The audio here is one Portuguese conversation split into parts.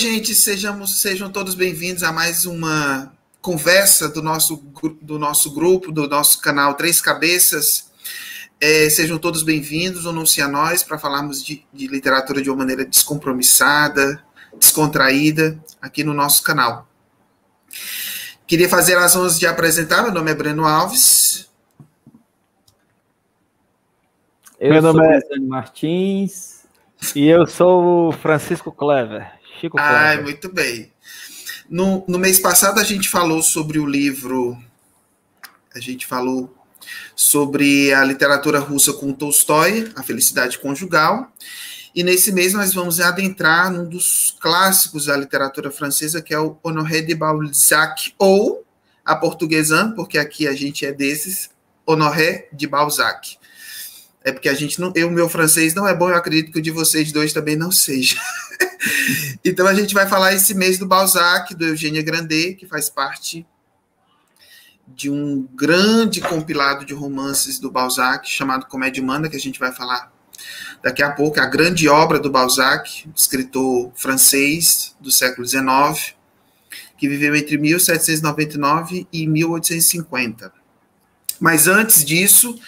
Oi, gente, sejamos, sejam todos bem-vindos a mais uma conversa do nosso, do nosso grupo, do nosso canal Três Cabeças. É, sejam todos bem-vindos, unam-se a nós para falarmos de, de literatura de uma maneira descompromissada, descontraída, aqui no nosso canal. Queria fazer as honras de apresentar, meu nome é Breno Alves. Eu meu nome é Martins. E eu sou o Francisco Clever. Chico Ai, muito bem. No, no mês passado a gente falou sobre o livro. A gente falou sobre a literatura russa com Tolstói, A Felicidade Conjugal. E nesse mês nós vamos adentrar num dos clássicos da literatura francesa, que é o Honoré de Balzac, ou a portuguesã, porque aqui a gente é desses, Honoré de Balzac. É porque a gente não. Eu, meu francês não é bom, eu acredito que o de vocês dois também não seja. então a gente vai falar esse mês do Balzac, do Eugênia Grandet, que faz parte de um grande compilado de romances do Balzac, chamado Comédia Humana, que a gente vai falar daqui a pouco, é a grande obra do Balzac, escritor francês do século XIX, que viveu entre 1799 e 1850. Mas antes disso,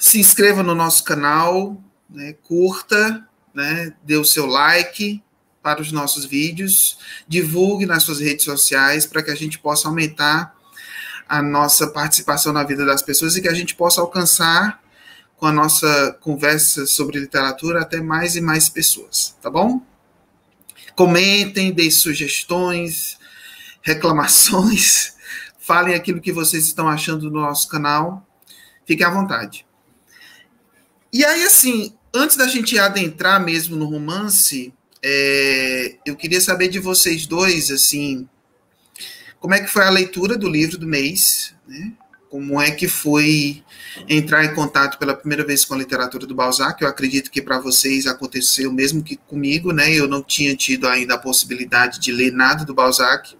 se inscreva no nosso canal, né, curta, né, dê o seu like para os nossos vídeos, divulgue nas suas redes sociais para que a gente possa aumentar a nossa participação na vida das pessoas e que a gente possa alcançar com a nossa conversa sobre literatura até mais e mais pessoas, tá bom? Comentem, deem sugestões, reclamações, falem aquilo que vocês estão achando do nosso canal. Fiquem à vontade. E aí, assim, antes da gente adentrar mesmo no romance, é, eu queria saber de vocês dois, assim, como é que foi a leitura do livro do mês, né? Como é que foi entrar em contato pela primeira vez com a literatura do Balzac? Eu acredito que para vocês aconteceu mesmo que comigo, né? Eu não tinha tido ainda a possibilidade de ler nada do Balzac.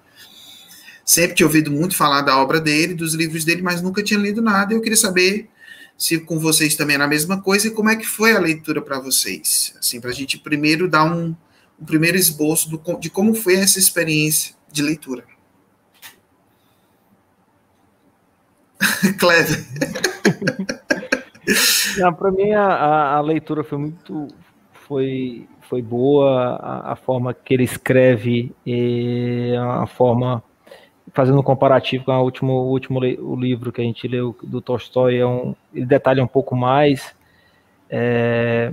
Sempre tinha ouvido muito falar da obra dele, dos livros dele, mas nunca tinha lido nada. Eu queria saber se com vocês também era a mesma coisa e como é que foi a leitura para vocês. Assim, para a gente primeiro dar um, um primeiro esboço do, de como foi essa experiência de leitura. Clever. Para mim a, a, leitura foi muito foi, foi boa, a, a forma que ele escreve, a forma fazendo um comparativo com o último, o último o livro que a gente leu do Tolstói, é um, ele detalha um pouco mais. É,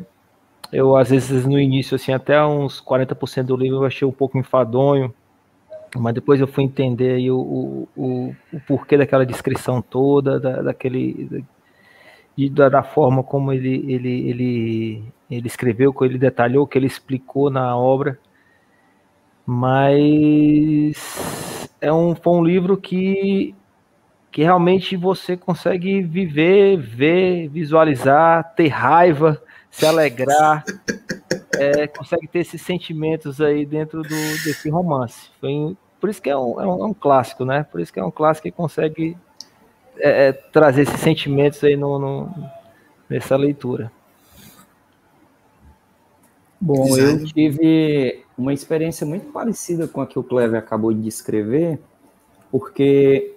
eu, às vezes, no início, assim, até uns 40% do livro eu achei um pouco enfadonho, mas depois eu fui entender aí o, o, o, o porquê daquela descrição toda, da, daquele, da, da forma como ele, ele, ele, ele escreveu, como ele detalhou, que ele explicou na obra. Mas é um, foi um livro que, que realmente você consegue viver, ver, visualizar, ter raiva, se alegrar, é, consegue ter esses sentimentos aí dentro do, desse romance. Foi, por isso que é um, é um, é um, clássico, né? Por isso que é um clássico que consegue é, é trazer esses sentimentos aí no, no, nessa leitura. Bom, eu tive uma experiência muito parecida com a que o Clever acabou de descrever, porque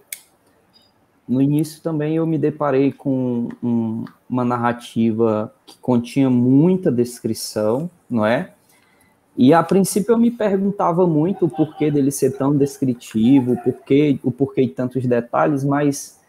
no início também eu me deparei com um, uma narrativa que continha muita descrição, não é? E a princípio eu me perguntava muito o porquê dele ser tão descritivo, o porquê, o porquê de tantos detalhes, mas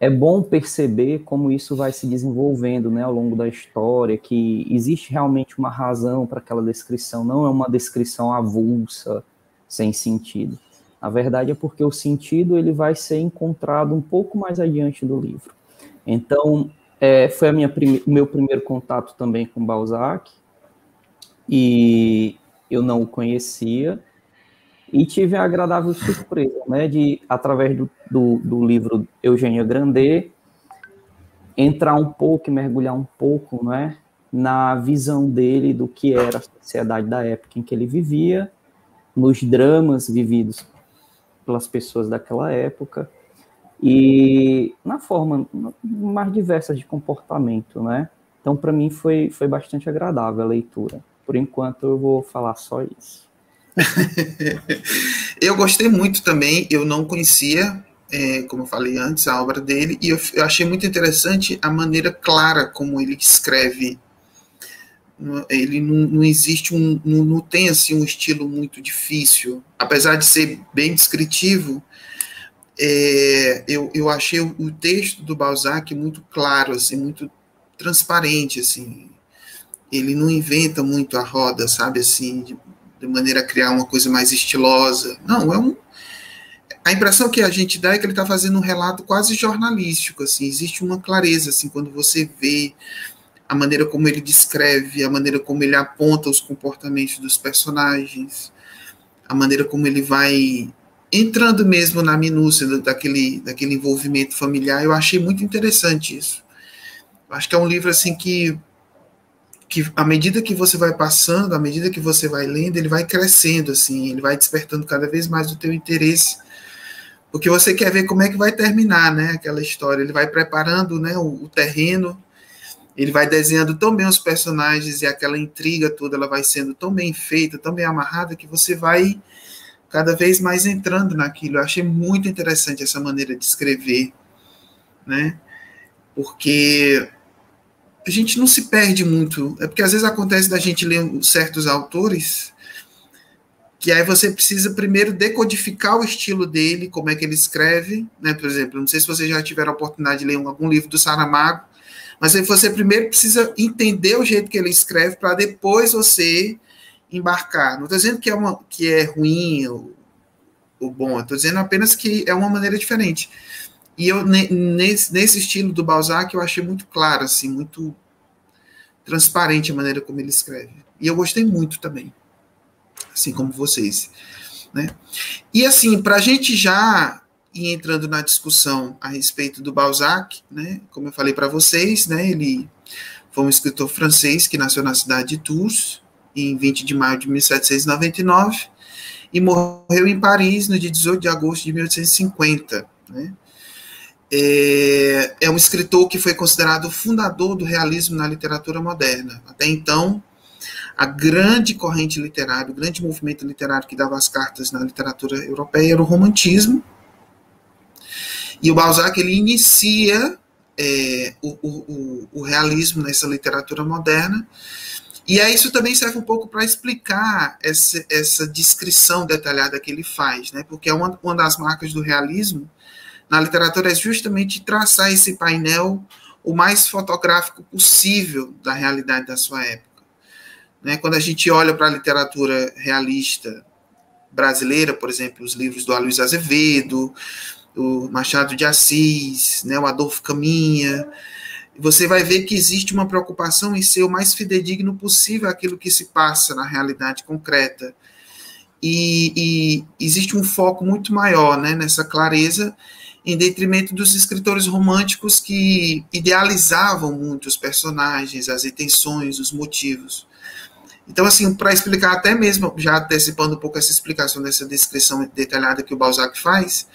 é bom perceber como isso vai se desenvolvendo né, ao longo da história, que existe realmente uma razão para aquela descrição, não é uma descrição avulsa, sem sentido. Na verdade é porque o sentido ele vai ser encontrado um pouco mais adiante do livro. Então, é, foi minha prime meu primeiro contato também com Balzac, e eu não o conhecia, e tive a agradável surpresa, né, de, através do, do, do livro Eugênia Grandet, entrar um pouco e mergulhar um pouco, né, na visão dele do que era a sociedade da época em que ele vivia, nos dramas vividos pelas pessoas daquela época e na forma mais diversas de comportamento, né? Então, para mim foi, foi bastante agradável a leitura. Por enquanto, eu vou falar só isso. eu gostei muito também, eu não conhecia, é, como eu falei antes, a obra dele, e eu, eu, achei muito interessante a maneira clara como ele escreve. Ele não, não existe um. Não, não tem assim um estilo muito difícil. Apesar de ser bem descritivo, é, eu, eu achei o, o texto do Balzac muito claro, assim, muito transparente, assim. Ele não inventa muito a roda, sabe, assim, de, de maneira a criar uma coisa mais estilosa. Não, é um. A impressão que a gente dá é que ele está fazendo um relato quase jornalístico, assim. Existe uma clareza, assim, quando você vê a maneira como ele descreve, a maneira como ele aponta os comportamentos dos personagens, a maneira como ele vai entrando mesmo na minúcia daquele, daquele envolvimento familiar, eu achei muito interessante isso. Acho que é um livro assim que, que à medida que você vai passando, à medida que você vai lendo, ele vai crescendo assim, ele vai despertando cada vez mais o teu interesse, porque você quer ver como é que vai terminar, né, aquela história. Ele vai preparando, né, o, o terreno, ele vai desenhando tão bem os personagens e aquela intriga toda, ela vai sendo tão bem feita, tão bem amarrada que você vai cada vez mais entrando naquilo. Eu achei muito interessante essa maneira de escrever, né? Porque a gente não se perde muito. É porque às vezes acontece da gente ler certos autores que aí você precisa primeiro decodificar o estilo dele, como é que ele escreve, né? Por exemplo, não sei se vocês já tiveram a oportunidade de ler algum livro do Saramago, mas aí você primeiro precisa entender o jeito que ele escreve para depois você embarcar. Não estou dizendo que é, uma, que é ruim ou, ou bom, estou dizendo apenas que é uma maneira diferente. E eu, nesse, nesse estilo do Balzac, eu achei muito claro, assim, muito transparente a maneira como ele escreve. E eu gostei muito também, assim como vocês. Né? E assim, para a gente já ir entrando na discussão a respeito do Balzac, né, como eu falei para vocês, né, ele foi um escritor francês que nasceu na cidade de Tours, em 20 de maio de 1799 e morreu em Paris no dia 18 de agosto de 1850. Né? É, é um escritor que foi considerado fundador do realismo na literatura moderna. Até então, a grande corrente literária, o grande movimento literário que dava as cartas na literatura europeia era o romantismo. E o Balzac ele inicia é, o, o, o, realismo nessa literatura moderna e aí isso também serve um pouco para explicar essa, essa descrição detalhada que ele faz, né? Porque é uma, uma das marcas do realismo na literatura é justamente traçar esse painel o mais fotográfico possível da realidade da sua época. Né? Quando a gente olha para a literatura realista brasileira, por exemplo, os livros do Aloysio Azevedo, o Machado de Assis, né, o Adolfo Caminha, você vai ver que existe uma preocupação em ser o mais fidedigno possível aquilo que se passa na realidade concreta. E, e existe um foco muito maior né, nessa clareza, em detrimento dos escritores românticos que idealizavam muito os personagens, as intenções, os motivos. Então, assim, para explicar até mesmo, já antecipando um pouco essa explicação dessa descrição detalhada que o Balzac faz,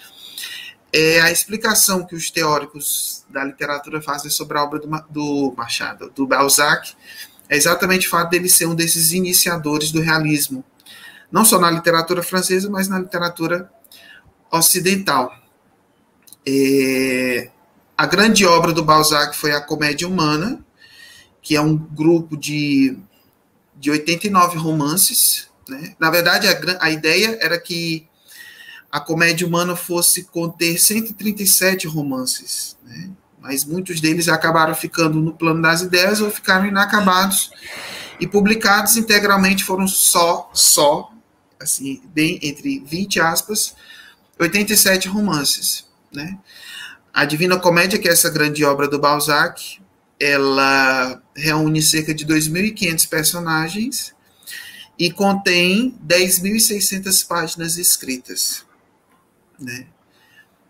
é a explicação que os teóricos da literatura fazem sobre a obra do, do Machado, do Balzac, é exatamente o fato dele ser um desses iniciadores do realismo, não só na literatura francesa, mas na literatura ocidental. É, a grande obra do Balzac foi a Comédia Humana, que é um grupo de, de 89 romances. Né? Na verdade, a, a ideia era que a comédia humana fosse conter 137 romances, né? mas muitos deles acabaram ficando no plano das ideias ou ficaram inacabados e publicados integralmente foram só, só, assim, bem entre 20 aspas, 87 romances, né? A Divina Comédia, que é essa grande obra do Balzac, ela reúne cerca de 2.500 personagens e contém 10.600 páginas escritas né?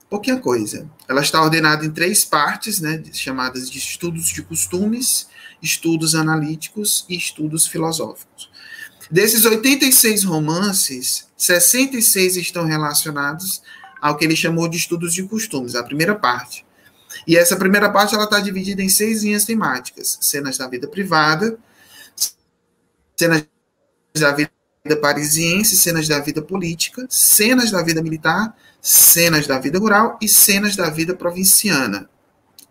Pouquinha coisa. Ela está ordenada em três partes, né, chamadas de estudos de costumes, estudos analíticos e estudos filosóficos. Desses 86 romances, 66 estão relacionados ao que ele chamou de estudos de costumes, a primeira parte. E essa primeira parte ela está dividida em seis linhas temáticas: cenas da vida privada, cenas da vida parisiense, cenas da vida política, cenas da vida militar, cenas da vida rural e cenas da vida provinciana,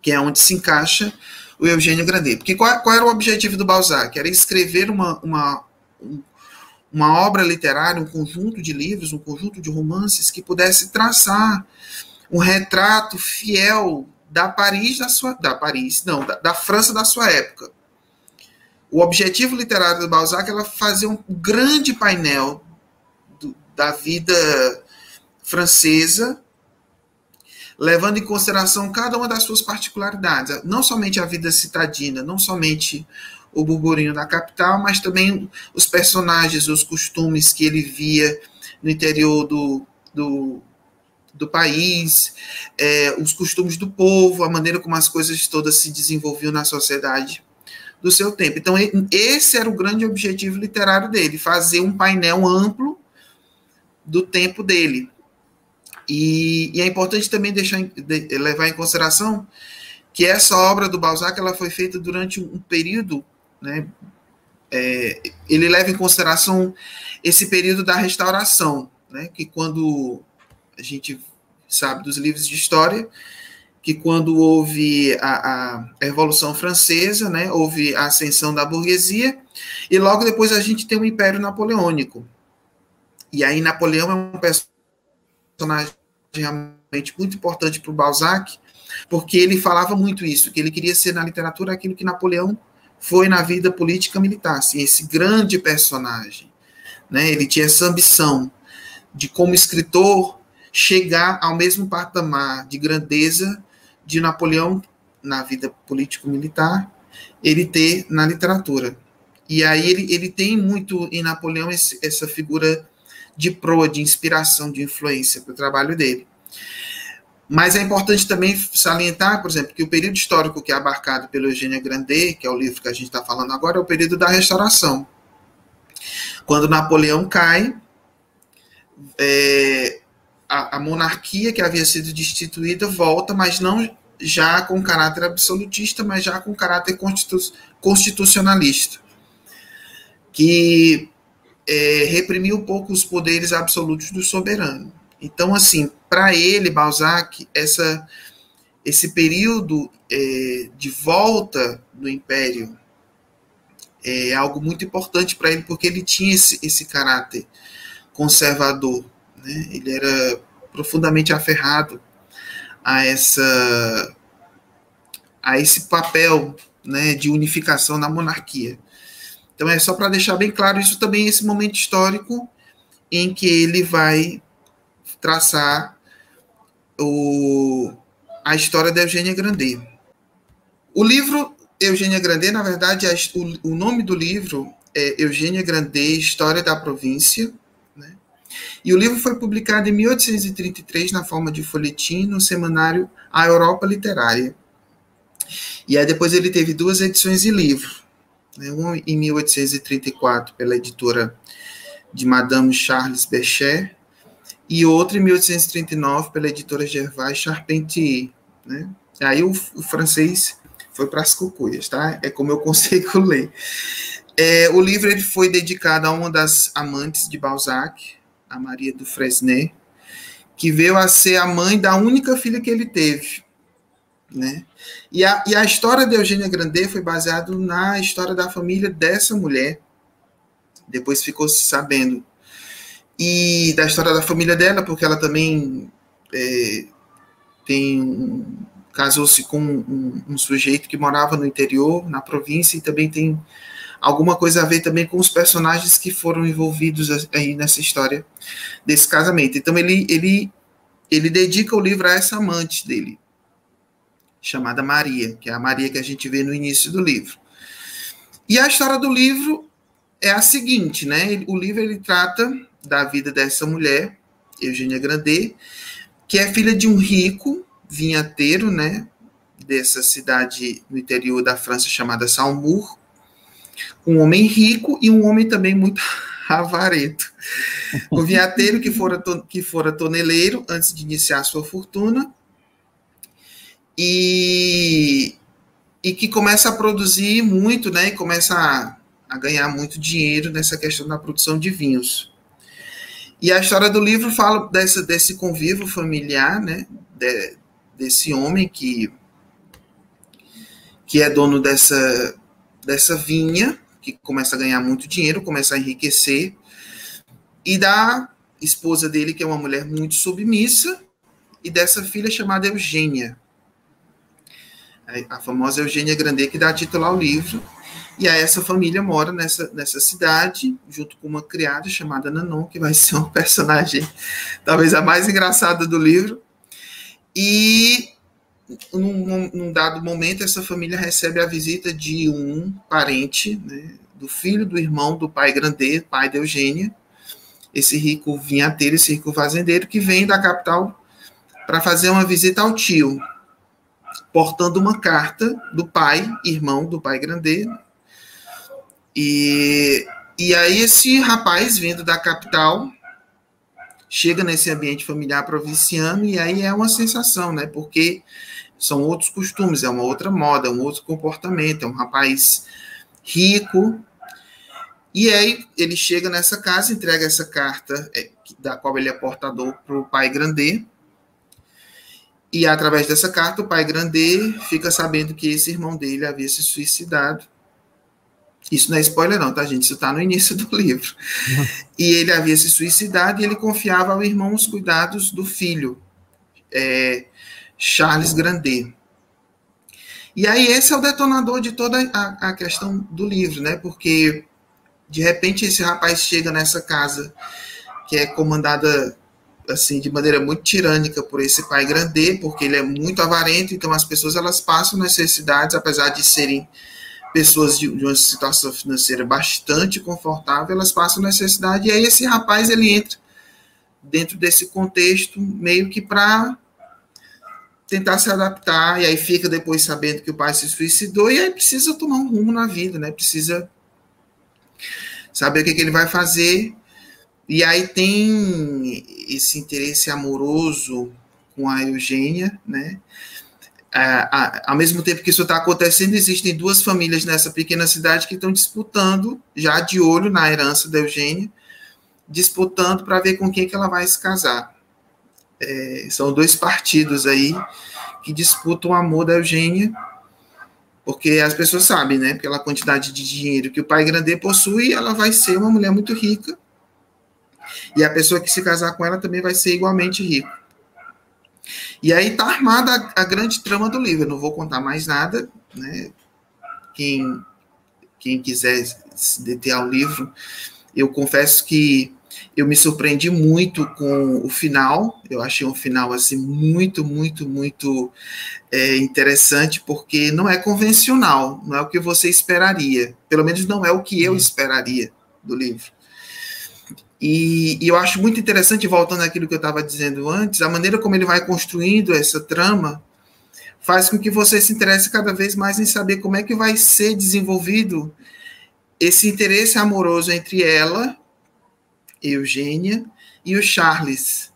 que é onde se encaixa o Eugênio Grandet. Porque qual, qual era o objetivo do Balzac? Era escrever uma, uma, uma obra literária, um conjunto de livros, um conjunto de romances que pudesse traçar um retrato fiel da Paris da sua da Paris, não, da, da França da sua época. O objetivo literário do Balzac era fazer um grande painel do, da vida francesa, levando em consideração cada uma das suas particularidades, não somente a vida citadina, não somente o burburinho da capital, mas também os personagens, os costumes que ele via no interior do, do, do país, é, os costumes do povo, a maneira como as coisas todas se desenvolviam na sociedade do seu tempo. Então, esse era o grande objetivo literário dele, fazer um painel amplo do tempo dele. E, e é importante também deixar, de, levar em consideração que essa obra do Balzac ela foi feita durante um período né? É, ele leva em consideração esse período da restauração, né? que quando a gente sabe dos livros de história, que quando houve a, a, Revolução Francesa, né, houve a ascensão da burguesia, e logo depois a gente tem o Império Napoleônico. E aí Napoleão é um personagem realmente muito importante para o Balzac, porque ele falava muito isso, que ele queria ser na literatura aquilo que Napoleão foi na vida política militar, assim, esse grande personagem. Né? Ele tinha essa ambição de, como escritor, chegar ao mesmo patamar de grandeza de Napoleão na vida político-militar, ele ter na literatura. E aí ele, ele tem muito em Napoleão esse, essa figura de proa, de inspiração, de influência para o trabalho dele. Mas é importante também salientar, por exemplo, que o período histórico que é abarcado pelo Eugênio Grandet, que é o livro que a gente está falando agora, é o período da restauração. Quando Napoleão cai, é, a, a, monarquia que havia sido destituída volta, mas não já com caráter absolutista, mas já com caráter constitu, constitucionalista, que é, reprimiu um pouco os poderes absolutos do soberano. Então, assim, para ele, Balzac, essa, esse período é, de volta do Império é algo muito importante para ele, porque ele tinha esse, esse caráter conservador. Né? Ele era profundamente aferrado a essa a esse papel né, de unificação na monarquia. Então é só para deixar bem claro isso também esse momento histórico em que ele vai traçar o, a história da Eugênia Grandet. O livro Eugênia Grandet, na verdade, o, nome do livro é Eugênia Grandet, História da Província, né? E o livro foi publicado em 1833 na forma de folhetim no semanário A Europa Literária. E aí depois ele teve duas edições de livro, né? uma em 1834 pela editora de Madame Charles Bechet e outra em 1839 pela editora Gervais Charpentier, né? Aí o, o francês foi para as cucuias, tá? É como eu consigo ler. É, o livro ele foi dedicado a uma das amantes de Balzac, a Maria do Fresnay, que veio a ser a mãe da única filha que ele teve, né? E a, e a história de Eugênia Grandet foi baseada na história da família dessa mulher. Depois ficou se sabendo e da história da família dela, porque ela também é, tem casou-se com um, um, sujeito que morava no interior, na província, e também tem alguma coisa a ver também com os personagens que foram envolvidos aí nessa história desse casamento. Então ele ele ele dedica o livro a essa amante dele, chamada Maria, que é a Maria que a gente vê no início do livro. E a história do livro é a seguinte, né? O livro ele trata da vida dessa mulher, Eugênia Grandet, que é filha de um rico vinhateiro, né, dessa cidade no interior da França chamada Saumur, um homem rico e um homem também muito avareto. O vinhateiro que fora, que fora toneleiro antes de iniciar sua fortuna e, e que começa a produzir muito, né, e começa a a ganhar muito dinheiro nessa questão da produção de vinhos. E a história do livro fala dessa, desse convívio familiar, né, de, desse homem que, que é dono dessa, dessa vinha, que começa a ganhar muito dinheiro, começa a enriquecer, e da esposa dele, que é uma mulher muito submissa, e dessa filha chamada Eugênia. A famosa Eugênia Grandet, que dá título ao livro. E aí essa família mora nessa, nessa cidade, junto com uma criada chamada Nanon, que vai ser uma personagem talvez a mais engraçada do livro. E num, num dado momento, essa família recebe a visita de um parente, né, do filho do irmão do pai Grandet, pai de Eugênia, esse rico vinhateiro, esse rico fazendeiro, que vem da capital para fazer uma visita ao tio, portando uma carta do pai, irmão do pai Grandet. E, e aí esse rapaz vindo da capital chega nesse ambiente familiar provinciano e aí é uma sensação, né? Porque são outros costumes, é uma outra moda, é um outro comportamento, é um rapaz rico, e aí ele chega nessa casa, entrega essa carta é, da qual ele é portador para o pai Grandet. E através dessa carta, o pai Grandet fica sabendo que esse irmão dele havia se suicidado. Isso não é spoiler, não, tá, gente? Isso está no início do livro. E ele havia se suicidado e ele confiava ao irmão os cuidados do filho, é, Charles Grandet. E aí, esse é o detonador de toda a, a questão do livro, né? Porque de repente esse rapaz chega nessa casa que é comandada assim de maneira muito tirânica por esse pai grande, porque ele é muito avarento, então as pessoas elas passam necessidades, apesar de serem pessoas de, de uma situação financeira bastante confortável, elas passam necessidade, e aí esse rapaz ele entra dentro desse contexto meio que para tentar se adaptar, e aí fica depois sabendo que o pai se suicidou, e aí precisa tomar um rumo na vida, né? Precisa saber o que, que ele vai fazer. E aí tem esse interesse amoroso com a Eugênia, né? Ao mesmo tempo que isso está acontecendo, existem duas famílias nessa pequena cidade que estão disputando, já de olho na herança da Eugênia, disputando para ver com quem que ela vai se casar. É, são dois partidos aí que disputam o amor da Eugênia porque as pessoas sabem, né? Pela quantidade de dinheiro que o pai grande possui, ela vai ser uma mulher muito rica. E a pessoa que se casar com ela também vai ser igualmente rica. E aí está armada a, a, grande trama do livro. Eu não vou contar mais nada, né? Quem, quem quiser se deter ao livro, eu confesso que eu me surpreendi muito com o final. Eu achei um final assim muito, muito, muito é, interessante, porque não é convencional, não é o que você esperaria. Pelo menos não é o que eu uhum. esperaria do livro. E, e eu acho muito interessante, voltando àquilo que eu estava dizendo antes, a maneira como ele vai construindo essa trama faz com que você se interesse cada vez mais em saber como é que vai ser desenvolvido esse interesse amoroso entre ela Eugênia e o Charles.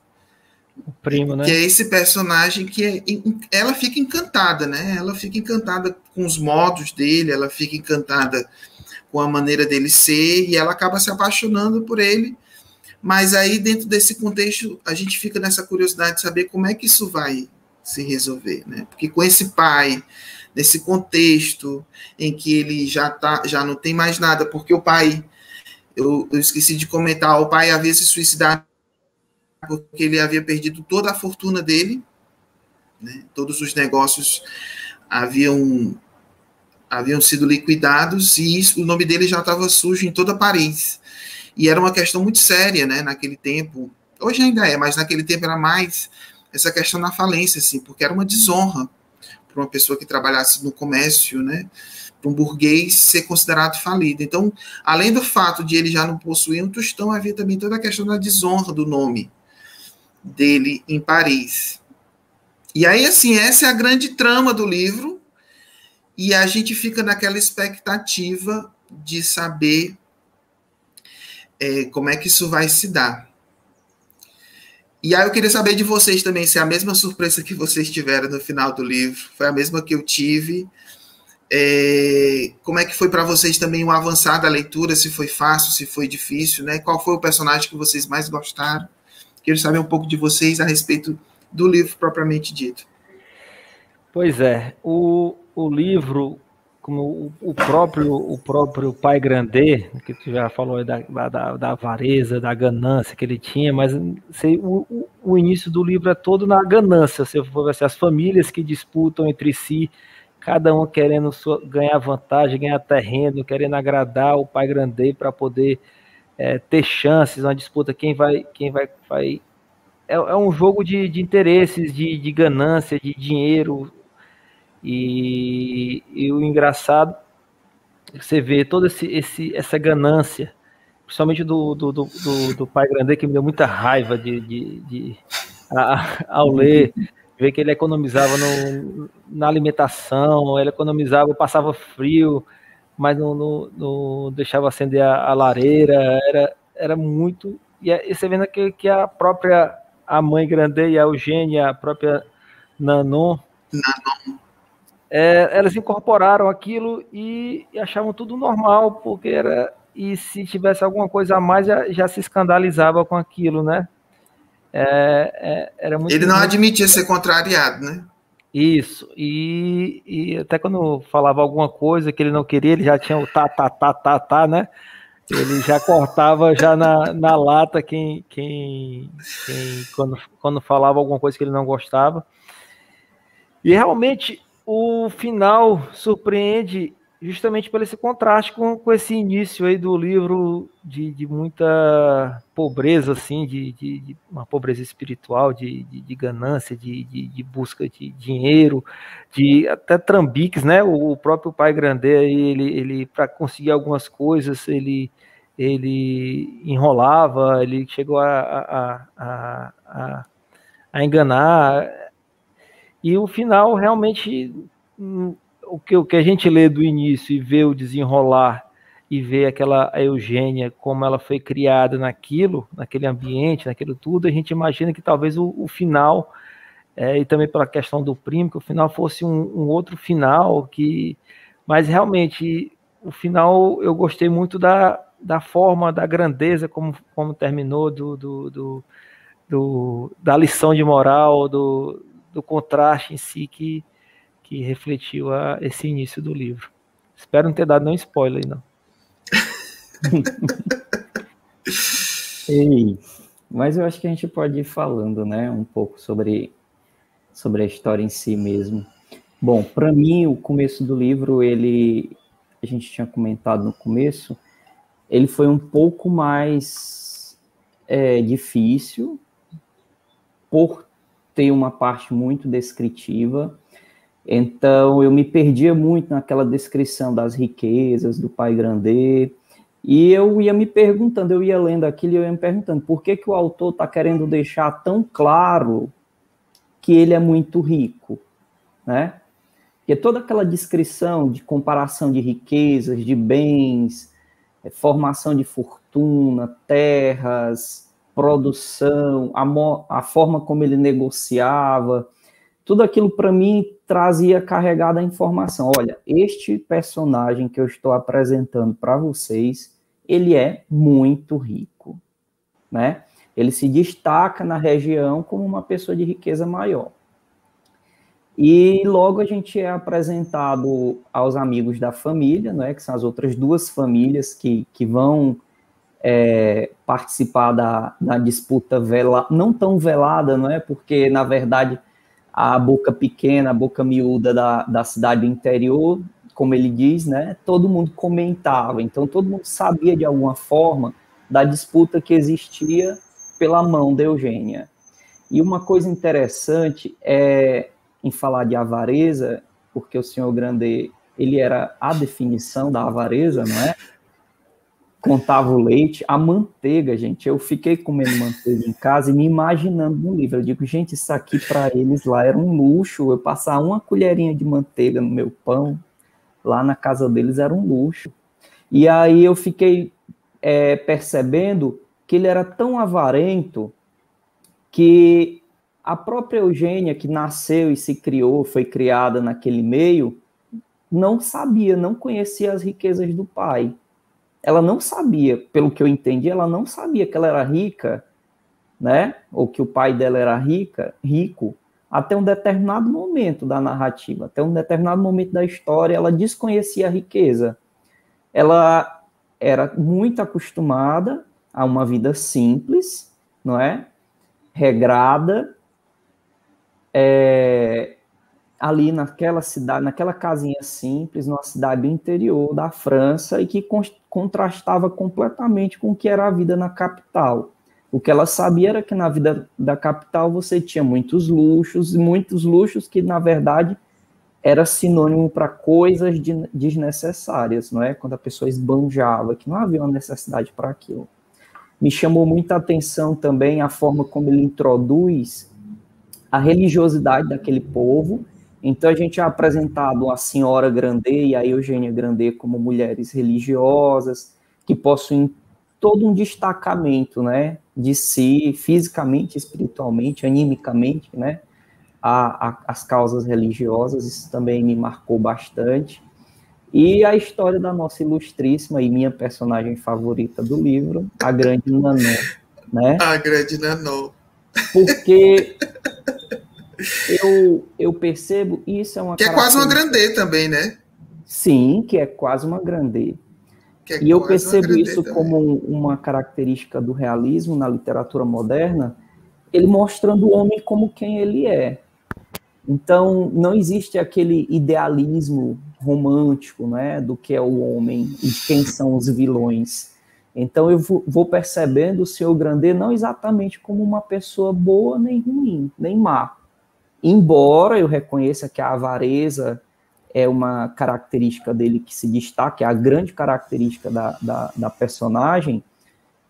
O primo, né? Que é esse personagem que é, ela fica encantada, né? Ela fica encantada com os modos dele, ela fica encantada com a maneira dele ser e ela acaba se apaixonando por ele. Mas aí, dentro desse contexto, a gente fica nessa curiosidade de saber como é que isso vai se resolver, né? Porque com esse pai, nesse contexto em que ele já tá, já não tem mais nada, porque o pai eu, eu esqueci de comentar, o pai havia se suicidado porque ele havia perdido toda a fortuna dele, né? todos os negócios haviam haviam sido liquidados e isso, o nome dele já estava sujo em toda Paris. E era uma questão muito séria, né, naquele tempo. Hoje ainda é, mas naquele tempo era mais essa questão da falência, assim, porque era uma desonra para uma pessoa que trabalhasse no comércio, né, para um burguês ser considerado falido. Então, além do fato de ele já não possuir um tostão, havia também toda a questão da desonra do nome dele em Paris. E aí, assim, essa é a grande trama do livro, e a gente fica naquela expectativa de saber é, como é que isso vai se dar. E aí eu queria saber de vocês também se é a mesma surpresa que vocês tiveram no final do livro foi a mesma que eu tive É, como é que foi para vocês também o avançar da leitura? Se foi fácil, se foi difícil, né? Qual foi o personagem que vocês mais gostaram? Quero saber um pouco de vocês a respeito do livro propriamente dito. Pois é, o, o livro, como o, próprio o próprio pai Grandê, que tu já falou da, da, da avareza, da ganância que ele tinha, mas sei, o, o início do livro é todo na ganância. Se for assim, as famílias que disputam entre si cada um querendo ganhar vantagem, ganhar terreno, querendo agradar o pai grande para poder é, ter chances na disputa. Quem vai, quem vai, vai é, é um jogo de, de interesses, de, de, ganância, de dinheiro. E, e o engraçado, você vê toda esse, esse, essa ganância, principalmente do, do, do, do, do pai grande que me deu muita raiva de, de, de a, ao ler ver que ele economizava no, na alimentação, ele economizava, passava frio, mas não, não, não deixava acender a, a, lareira, era, era muito. E, e você vendo que, que a própria a mãe Grande, a Eugênia, a própria Nanon, Nanon. É, elas incorporaram aquilo e, e, achavam tudo normal, porque era. E se tivesse alguma coisa a mais, já, já se escandalizava com aquilo, né? É, é, era muito Ele não admitia ser contrariado, né? Isso, e, e, até quando falava alguma coisa que ele não queria, ele já tinha o tá, tá, tá, tá, tá, né? Ele já cortava já na, na lata quem, quem, quem quando, quando falava alguma coisa que ele não gostava. E realmente o final surpreende justamente pelo esse contraste com, com esse início aí do livro de, de muita pobreza, assim, de, de, de uma pobreza espiritual, de, de, ganância, de, de, busca de dinheiro, de até trambiques, né? O, próprio pai Grande, ele, ele para conseguir algumas coisas, ele ele enrolava, ele chegou a, a, a, a, a enganar, e o final realmente hum, o que, o que a gente lê do início e vê o desenrolar e vê aquela Eugênia, como ela foi criada naquilo, naquele ambiente, naquilo tudo, a gente imagina que talvez o, o final, é, e também pela questão do primo, que o final fosse um, um, outro final, que mas realmente o final eu gostei muito da, da forma, da grandeza como, como terminou, do, do, do, do da lição de moral, do, do contraste em si, que, que refletiu a, esse início do livro. Espero não ter dado nenhum spoiler aí, não. Ei, mas eu acho que a gente pode ir falando, né, um pouco sobre, sobre a história em si mesmo. Bom, para mim, o começo do livro, ele, a gente tinha comentado no começo, ele foi um pouco mais é, difícil, por ter uma parte muito descritiva, então, eu me perdia muito naquela descrição das riquezas do pai Grande, e eu ia me perguntando, eu ia lendo aquilo e eu ia me perguntando, por que, que o autor está querendo deixar tão claro que ele é muito rico, né? Porque toda aquela descrição de comparação de riquezas, de bens, é, formação de fortuna, terras, produção, a, a forma como ele negociava, tudo aquilo para mim trazia carregada a informação. Olha, este personagem que eu estou apresentando para vocês, ele é muito rico, né? Ele se destaca na região como uma pessoa de riqueza maior. E logo a gente é apresentado aos amigos da família, né, que são as outras duas famílias que, que vão é, participar da, da disputa vela, não tão velada, não é? Porque, na verdade, a boca pequena, a boca miúda da, da cidade interior, como ele diz, né? Todo mundo comentava, então todo mundo sabia de alguma forma da disputa que existia pela mão de Eugênia. E uma coisa interessante é em falar de avareza, porque o senhor Grande ele era a definição da avareza, não é? Contava o leite, a manteiga, gente. Eu fiquei comendo manteiga em casa e me imaginando no livro. Eu digo, gente, isso aqui para eles lá era um luxo. Eu passar uma colherinha de manteiga no meu pão, lá na casa deles era um luxo. E aí eu fiquei é, percebendo que ele era tão avarento que a própria Eugênia, que nasceu e se criou, foi criada naquele meio, não sabia, não conhecia as riquezas do pai. Ela não sabia, pelo que eu entendi, ela não sabia que ela era rica, né? Ou que o pai dela era rica, rico, até um determinado momento da narrativa, até um determinado momento da história, ela desconhecia a riqueza. Ela era muito acostumada a uma vida simples, não é? Regrada, é, ali naquela cidade, naquela casinha simples, numa cidade do interior da França e que contrastava completamente com o que era a vida na capital. O que ela sabia era que na vida da capital você tinha muitos luxos, muitos luxos que, na verdade, era sinônimo para coisas desnecessárias, não é? Quando a pessoa esbanjava, que não havia uma necessidade para aquilo. Me chamou muita atenção também a forma como ele introduz a religiosidade daquele povo. Então a gente é apresentado a senhora Grandet e a Eugênia Grandet como mulheres religiosas que possuem todo um destacamento, né, de si, fisicamente, espiritualmente, animicamente, né, a, a, as causas religiosas, isso também me marcou bastante. E a história da nossa ilustríssima e minha personagem favorita do livro, a grande Nanô, né? A grande Nanô. Porque eu, eu percebo isso é uma Que é quase uma grandê também, né? Sim, que é quase uma grandê. É e eu percebo isso também. como uma característica do realismo na literatura moderna, ele mostrando o homem como quem ele é. Então, não existe aquele idealismo romântico, né, do que é o homem e quem são os vilões. Então, eu vou percebendo o Senhor Grandê não exatamente como uma pessoa boa nem ruim, nem má. Embora eu reconheça que a avareza é uma característica dele que se destaca, é a grande característica da, da, da personagem,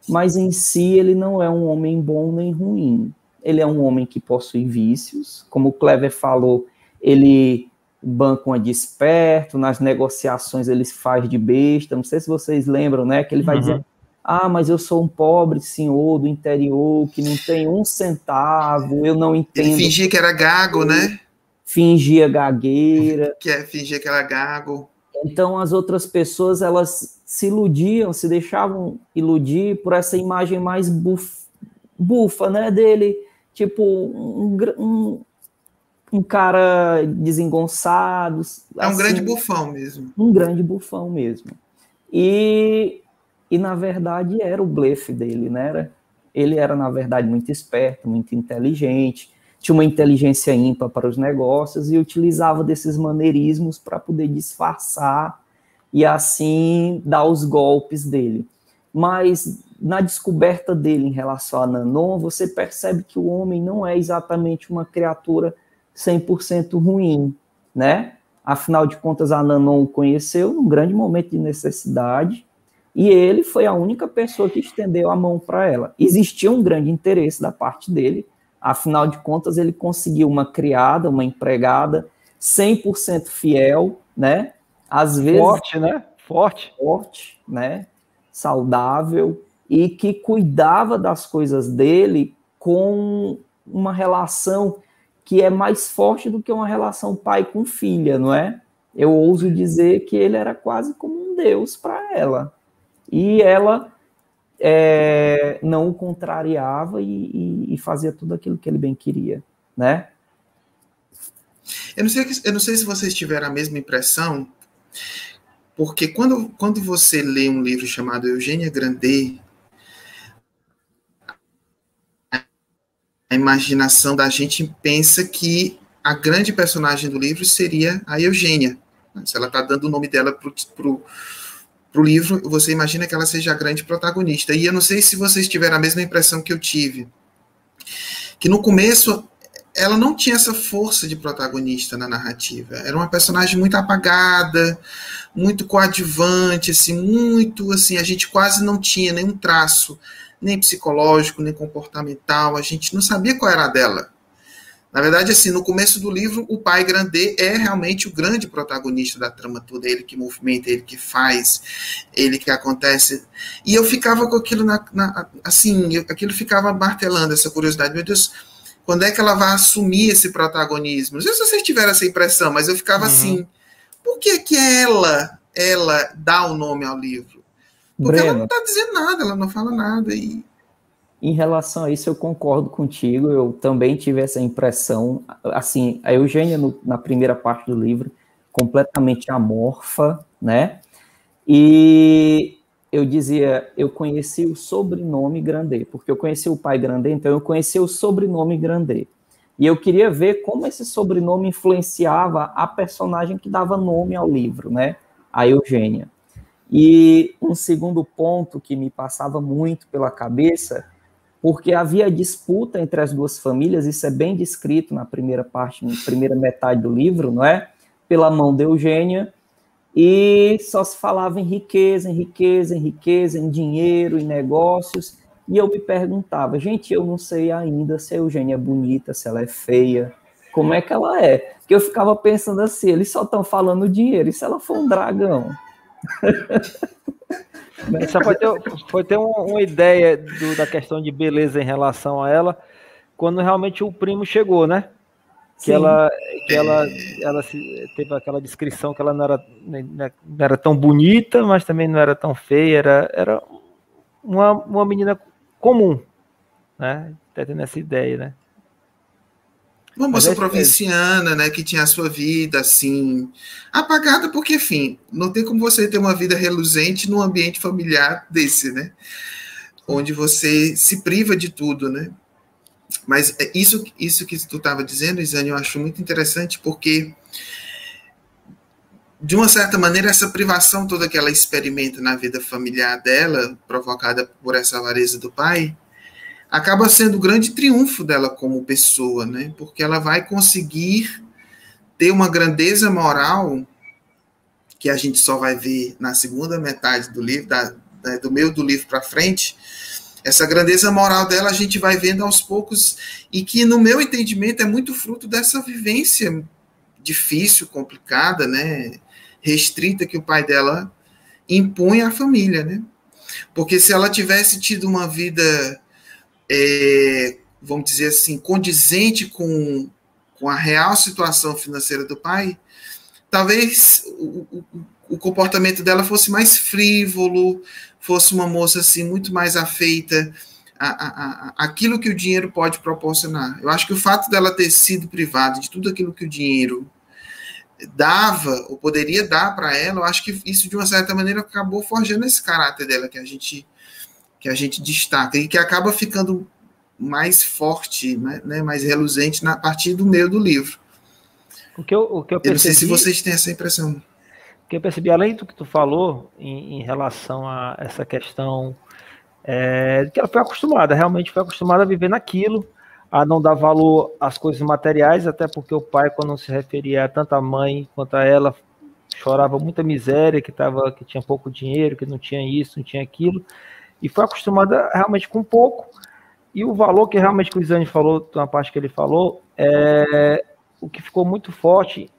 mas em si ele não é um homem bom nem ruim. Ele é um homem que possui vícios, como o Clever falou, ele banca uma desperto, nas negociações ele faz de besta, não sei se vocês lembram, né, que ele vai uhum. dizer, ah, mas eu sou um pobre senhor do interior, que não tem um centavo, eu não entendo... Ele fingia que era gago, né? Fingia gagueira. Que é, fingia que era gago. Então as outras pessoas, elas se iludiam, se deixavam iludir por essa imagem mais buf, bufa, né, dele tipo um, um, um cara desengonçado. É um assim, grande bufão mesmo. Um grande bufão mesmo. E, e na verdade era o blefe dele, né? Era, ele era, na verdade, muito esperto, muito inteligente, tinha uma inteligência ímpar para os negócios e utilizava desses maneirismos para poder disfarçar e assim dar os golpes dele. Mas na descoberta dele em relação a Nanon, você percebe que o homem não é exatamente uma criatura 100% ruim, né? Afinal de contas, a Nanon o conheceu num grande momento de necessidade e ele foi a única pessoa que estendeu a mão para ela. Existia um grande interesse da parte dele, afinal de contas, ele conseguiu uma criada, uma empregada 100% fiel, né? Às vezes. Forte, né? Forte. Forte, né? Saudável, e que cuidava das coisas dele com uma relação que é mais forte do que uma relação pai com filha, não é? Eu ouso dizer que ele era quase como um deus para ela. E ela é, não o contrariava e, e, e, fazia tudo aquilo que ele bem queria, né? Eu não sei, eu não sei se vocês tiveram a mesma impressão, porque quando, quando você lê um livro chamado Eugênia Grandet, a imaginação da gente pensa que a grande personagem do livro seria a Eugênia. Se ela está dando o nome dela para o livro, você imagina que ela seja a grande protagonista. E eu não sei se vocês tiveram a mesma impressão que eu tive. Que no começo ela não tinha essa força de protagonista na narrativa. Era uma personagem muito apagada, muito coadjuvante, assim, muito assim, a gente quase não tinha nenhum traço nem psicológico, nem comportamental, a gente não sabia qual era a dela. Na verdade, assim, no começo do livro, o pai Grandet é realmente o grande protagonista da trama toda, ele que movimenta, ele que faz, ele que acontece. E eu ficava com aquilo na, na assim, eu, aquilo ficava martelando essa curiosidade, meu Deus, quando é que ela vai assumir esse protagonismo? Não sei se vocês tiveram essa impressão, mas eu ficava uhum. assim, por que que ela, ela dá o nome ao livro? Porque Breno, ela não está dizendo nada, ela não fala nada e em relação a isso, eu concordo contigo. Eu também tive essa impressão. Assim, a Eugênia, no, na primeira parte do livro, completamente amorfa, né? E eu dizia, eu conheci o sobrenome Grandet, porque eu conheci o pai Grandet, então eu conheci o sobrenome Grandet. E eu queria ver como esse sobrenome influenciava a personagem que dava nome ao livro, né? A Eugênia. E um segundo ponto que me passava muito pela cabeça porque havia disputa entre as duas famílias, isso é bem descrito na primeira parte, na primeira metade do livro, não é? Pela mão de Eugênia, e só se falava em riqueza, em riqueza, em riqueza, em dinheiro, em negócios, e eu me perguntava, gente, eu não sei ainda se a Eugênia é bonita, se ela é feia, como é que ela é? Que eu ficava pensando assim, eles só estão falando dinheiro, e se ela for um dragão? Só foi ter, foi ter uma, uma ideia do, da questão de beleza em relação a ela quando realmente o primo chegou, né? Que ela, que ela, ela teve aquela descrição que ela não era, não era tão bonita, mas também não era tão feia, era, era uma, uma menina comum, né? Tá tendo essa ideia, né? Uma moça é provinciana, né, que tinha a sua vida assim apagada, porque enfim, não tem como você ter uma vida reluzente num ambiente familiar desse, né? Onde você se priva de tudo, né? Mas é isso, isso que tu estava dizendo, Isane, eu acho muito interessante, porque de uma certa maneira, essa privação toda que ela experimenta na vida familiar dela, provocada por essa avareza do pai, acaba sendo o grande triunfo dela como pessoa, né? Porque ela vai conseguir ter uma grandeza moral que a gente só vai ver na segunda metade do livro, da, da, do meio do livro para frente. Essa grandeza moral dela a gente vai vendo aos poucos e que, no meu entendimento, é muito fruto dessa vivência difícil, complicada, né? Restrita que o pai dela impunha à família, né? Porque se ela tivesse tido uma vida é, vamos dizer assim, condizente com, com a real situação financeira do pai, talvez o, o, o, comportamento dela fosse mais frívolo, fosse uma moça assim muito mais afeita a, aquilo que o dinheiro pode proporcionar. Eu acho que o fato dela ter sido privada de tudo aquilo que o dinheiro dava ou poderia dar para ela, eu acho que isso de uma certa maneira acabou forjando esse caráter dela que a gente que a gente destaca e que acaba ficando mais forte, né, né, mais reluzente na partir do meio do livro. O que eu, o que eu, percebi, eu não sei se vocês têm essa impressão. O que eu percebi, além do que tu falou em, em relação a essa questão é, que ela foi acostumada, realmente foi acostumada a viver naquilo, a não dar valor às coisas materiais, até porque o pai, quando se referia tanto à mãe quanto a ela, chorava muita miséria, que, tava, que tinha pouco dinheiro, que não tinha isso, não tinha aquilo e foi acostumada realmente com pouco. E o valor que realmente o Isane falou, na parte que ele falou, é o que ficou muito forte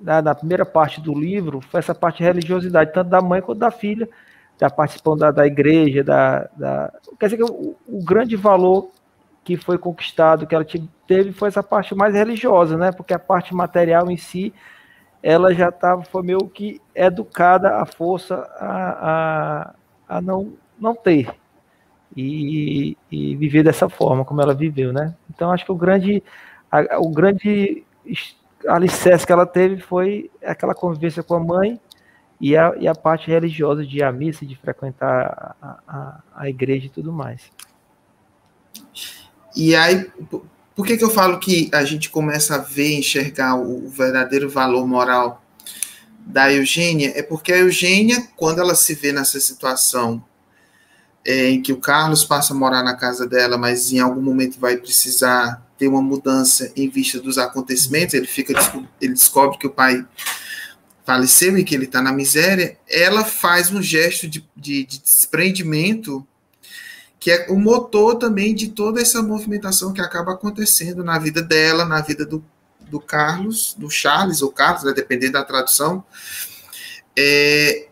na, na, primeira parte do livro foi essa parte de religiosidade, tanto da mãe quanto da filha, da participando da, da igreja, da, da, quer dizer que o, o, grande valor que foi conquistado, que ela teve, foi essa parte mais religiosa, né? Porque a parte material em si, ela já estava, foi meio que educada à força a, a, a não não ter e, e, viver dessa forma como ela viveu, né? Então acho que o grande, a, o grande alicerce que ela teve foi aquela convivência com a mãe e a, e a parte religiosa de ir à missa, de frequentar a, a, a igreja e tudo mais. E aí, por que, que eu falo que a gente começa a ver, enxergar o verdadeiro valor moral da Eugênia? É porque a Eugênia, quando ela se vê nessa situação é, em que o Carlos passa a morar na casa dela, mas em algum momento vai precisar ter uma mudança em vista dos acontecimentos, ele fica ele descobre que o pai faleceu e que ele está na miséria, ela faz um gesto de, de, de, desprendimento que é o motor também de toda essa movimentação que acaba acontecendo na vida dela, na vida do, do Carlos, do Charles ou Carlos, né, dependendo da tradução, é,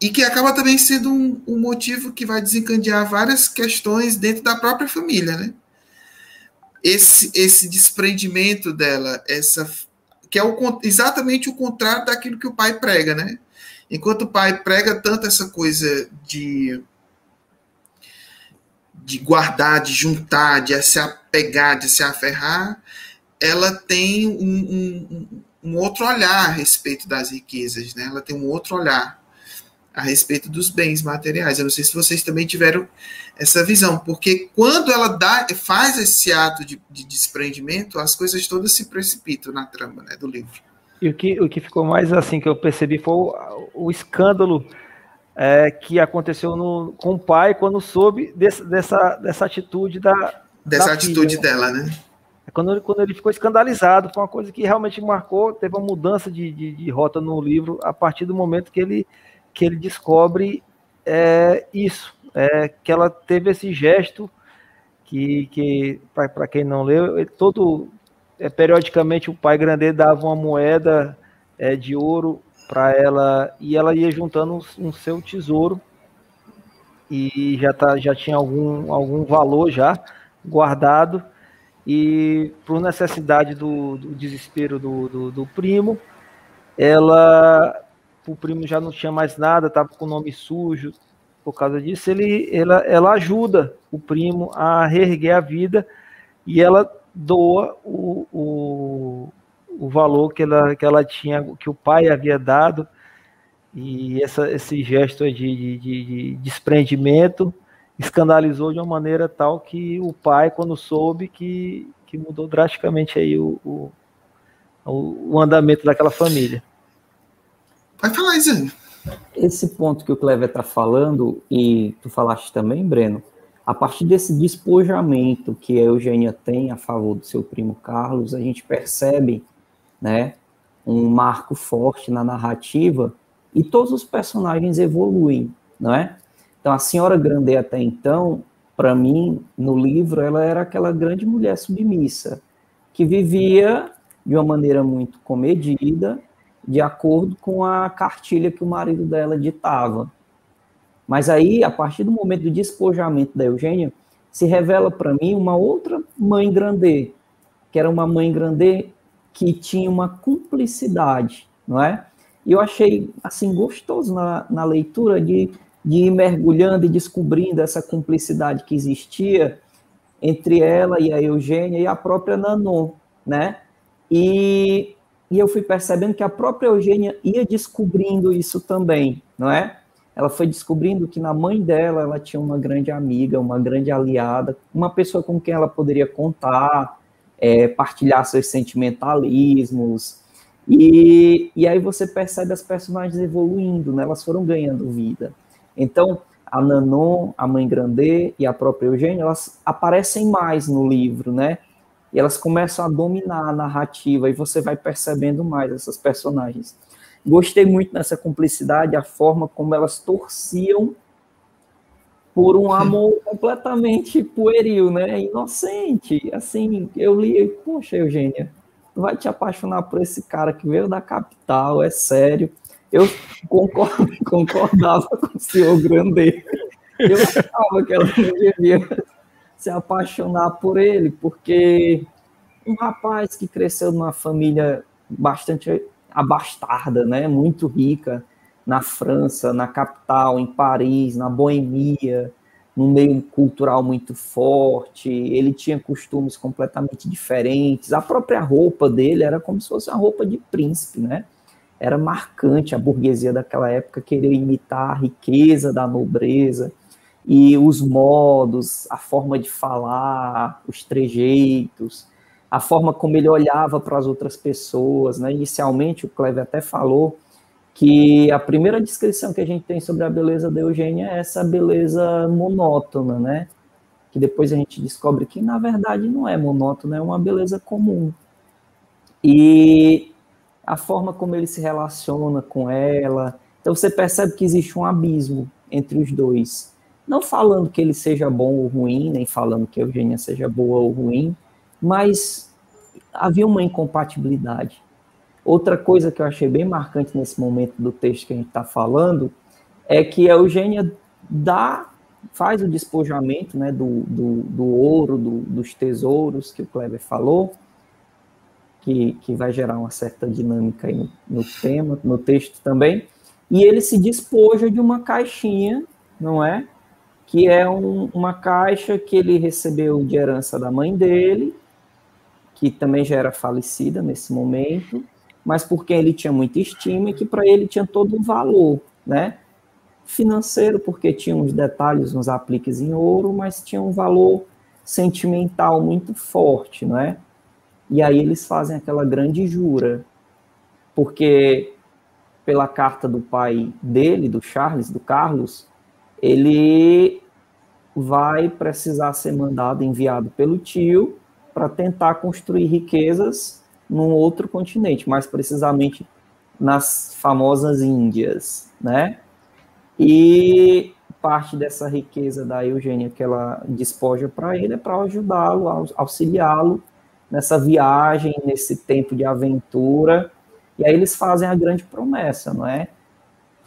e que acaba também sendo um, um, motivo que vai desencadear várias questões dentro da própria família, né? Esse, esse desprendimento dela, essa que é o, exatamente o contrário daquilo que o pai prega, né? Enquanto o pai prega tanto essa coisa de de guardar, de juntar, de se apegar, de se aferrar, ela tem um, um, um outro olhar a respeito das riquezas, né? Ela tem um outro olhar a respeito dos bens materiais. Eu não sei se vocês também tiveram essa visão, porque quando ela dá, faz esse ato de, de desprendimento, as coisas todas se precipitam na trama né, do livro. E o que, o que ficou mais assim que eu percebi foi o, o escândalo é, que aconteceu no, com o pai quando soube desse, dessa, dessa atitude da. Dessa da atitude filha. dela, né? É quando ele, quando ele ficou escandalizado, foi uma coisa que realmente marcou, teve uma mudança de, de, de rota no livro a partir do momento que ele, que ele descobre é, isso, é, que ela teve esse gesto que, que para quem não leu, todo é, periodicamente o pai grande dava uma moeda é, de ouro para ela e ela ia juntando um, um, seu tesouro e já tá já tinha algum algum valor já guardado e por necessidade do, do desespero do, do, do, primo, ela, o primo já não tinha mais nada, estava com o nome sujo, por causa disso, ele, ela, ela ajuda o primo a reerguer a vida e ela doa o, o, o valor que ela, que ela tinha, que o pai havia dado, e essa, esse gesto de, de, de desprendimento escandalizou de uma maneira tal que o pai, quando soube, que, que mudou drasticamente aí o, o, o andamento daquela família. Vai falar, Isane. Esse ponto que o Clever está falando, e tu falaste também, Breno, a partir desse despojamento que a Eugênia tem a favor do seu primo Carlos, a gente percebe né, um marco forte na narrativa e todos os personagens evoluem, não é? Então, a senhora Grande até então, para mim, no livro, ela era aquela grande mulher submissa, que vivia de uma maneira muito comedida, de acordo com a cartilha que o marido dela ditava. Mas aí, a partir do momento do despojamento da Eugênia, se revela para mim uma outra mãe grande, que era uma mãe grande que tinha uma cumplicidade, não é? E eu achei, assim, gostoso na, na leitura de de ir mergulhando e descobrindo essa cumplicidade que existia entre ela e a Eugênia e a própria Nanon, né? E, e eu fui percebendo que a própria Eugênia ia descobrindo isso também, não é? Ela foi descobrindo que na mãe dela ela tinha uma grande amiga, uma grande aliada, uma pessoa com quem ela poderia contar, é, partilhar seus sentimentalismos. E, e aí você percebe as personagens evoluindo, né? elas foram ganhando vida. Então, a Nanon, a Mãe Grandê e a própria Eugênia, elas aparecem mais no livro, né? E elas começam a dominar a narrativa e você vai percebendo mais essas personagens. Gostei muito dessa cumplicidade, a forma como elas torciam por um amor completamente pueril, né? Inocente. Assim, eu li, poxa, Eugênia, tu vai te apaixonar por esse cara que veio da capital, é sério eu concordo, concordava com o senhor Grande. Eu achava que ela não devia se apaixonar por ele, porque um rapaz que cresceu numa família bastante abastarda, né, muito rica, na França, na capital, em Paris, na Boemia, num meio cultural muito forte, ele tinha costumes completamente diferentes, a própria roupa dele era como se fosse uma roupa de príncipe, né? era marcante a burguesia daquela época querer imitar a riqueza da nobreza e os modos, a forma de falar, os trejeitos, a forma como ele olhava para as outras pessoas. Né? Inicialmente, o Cleber até falou que a primeira descrição que a gente tem sobre a beleza da Eugênia é essa beleza monótona, né? Que depois a gente descobre que, na verdade, não é monótona, é uma beleza comum. E a forma como ele se relaciona com ela. Então você percebe que existe um abismo entre os dois. Não falando que ele seja bom ou ruim, nem falando que a Eugênia seja boa ou ruim, mas havia uma incompatibilidade. Outra coisa que eu achei bem marcante nesse momento do texto que a gente está falando é que a Eugênia dá, faz o despojamento né, do, do, do ouro, do, dos tesouros que o Kleber falou, que, que vai gerar uma certa dinâmica aí no, no tema, no texto também. E ele se despoja de uma caixinha, não é? Que é um, uma caixa que ele recebeu de herança da mãe dele, que também já era falecida nesse momento, mas por quem ele tinha muita estima e que para ele tinha todo um valor, né? Financeiro, porque tinha uns detalhes, uns apliques em ouro, mas tinha um valor sentimental muito forte, não é? E aí eles fazem aquela grande jura, porque pela carta do pai dele, do Charles, do Carlos, ele vai precisar ser mandado, enviado pelo tio, para tentar construir riquezas num outro continente, mais precisamente nas famosas Índias, né? E parte dessa riqueza da Eugênia que ela despoja para ele é para ajudá-lo, auxiliá-lo nessa viagem, nesse tempo de aventura. E aí eles fazem a grande promessa, não é?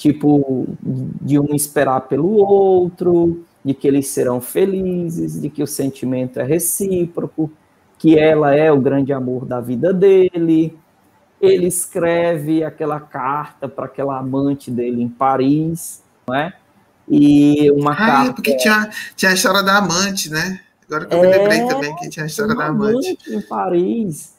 Tipo, de um esperar pelo outro, de que eles serão felizes, de que o sentimento é recíproco, que ela é o grande amor da vida dele. Ele escreve aquela carta para aquela amante dele em Paris, não é? E uma ah, carta. porque tinha, tinha a história da amante, né? Agora que eu é, me lembrei também que tinha a história da amante. amante em Paris.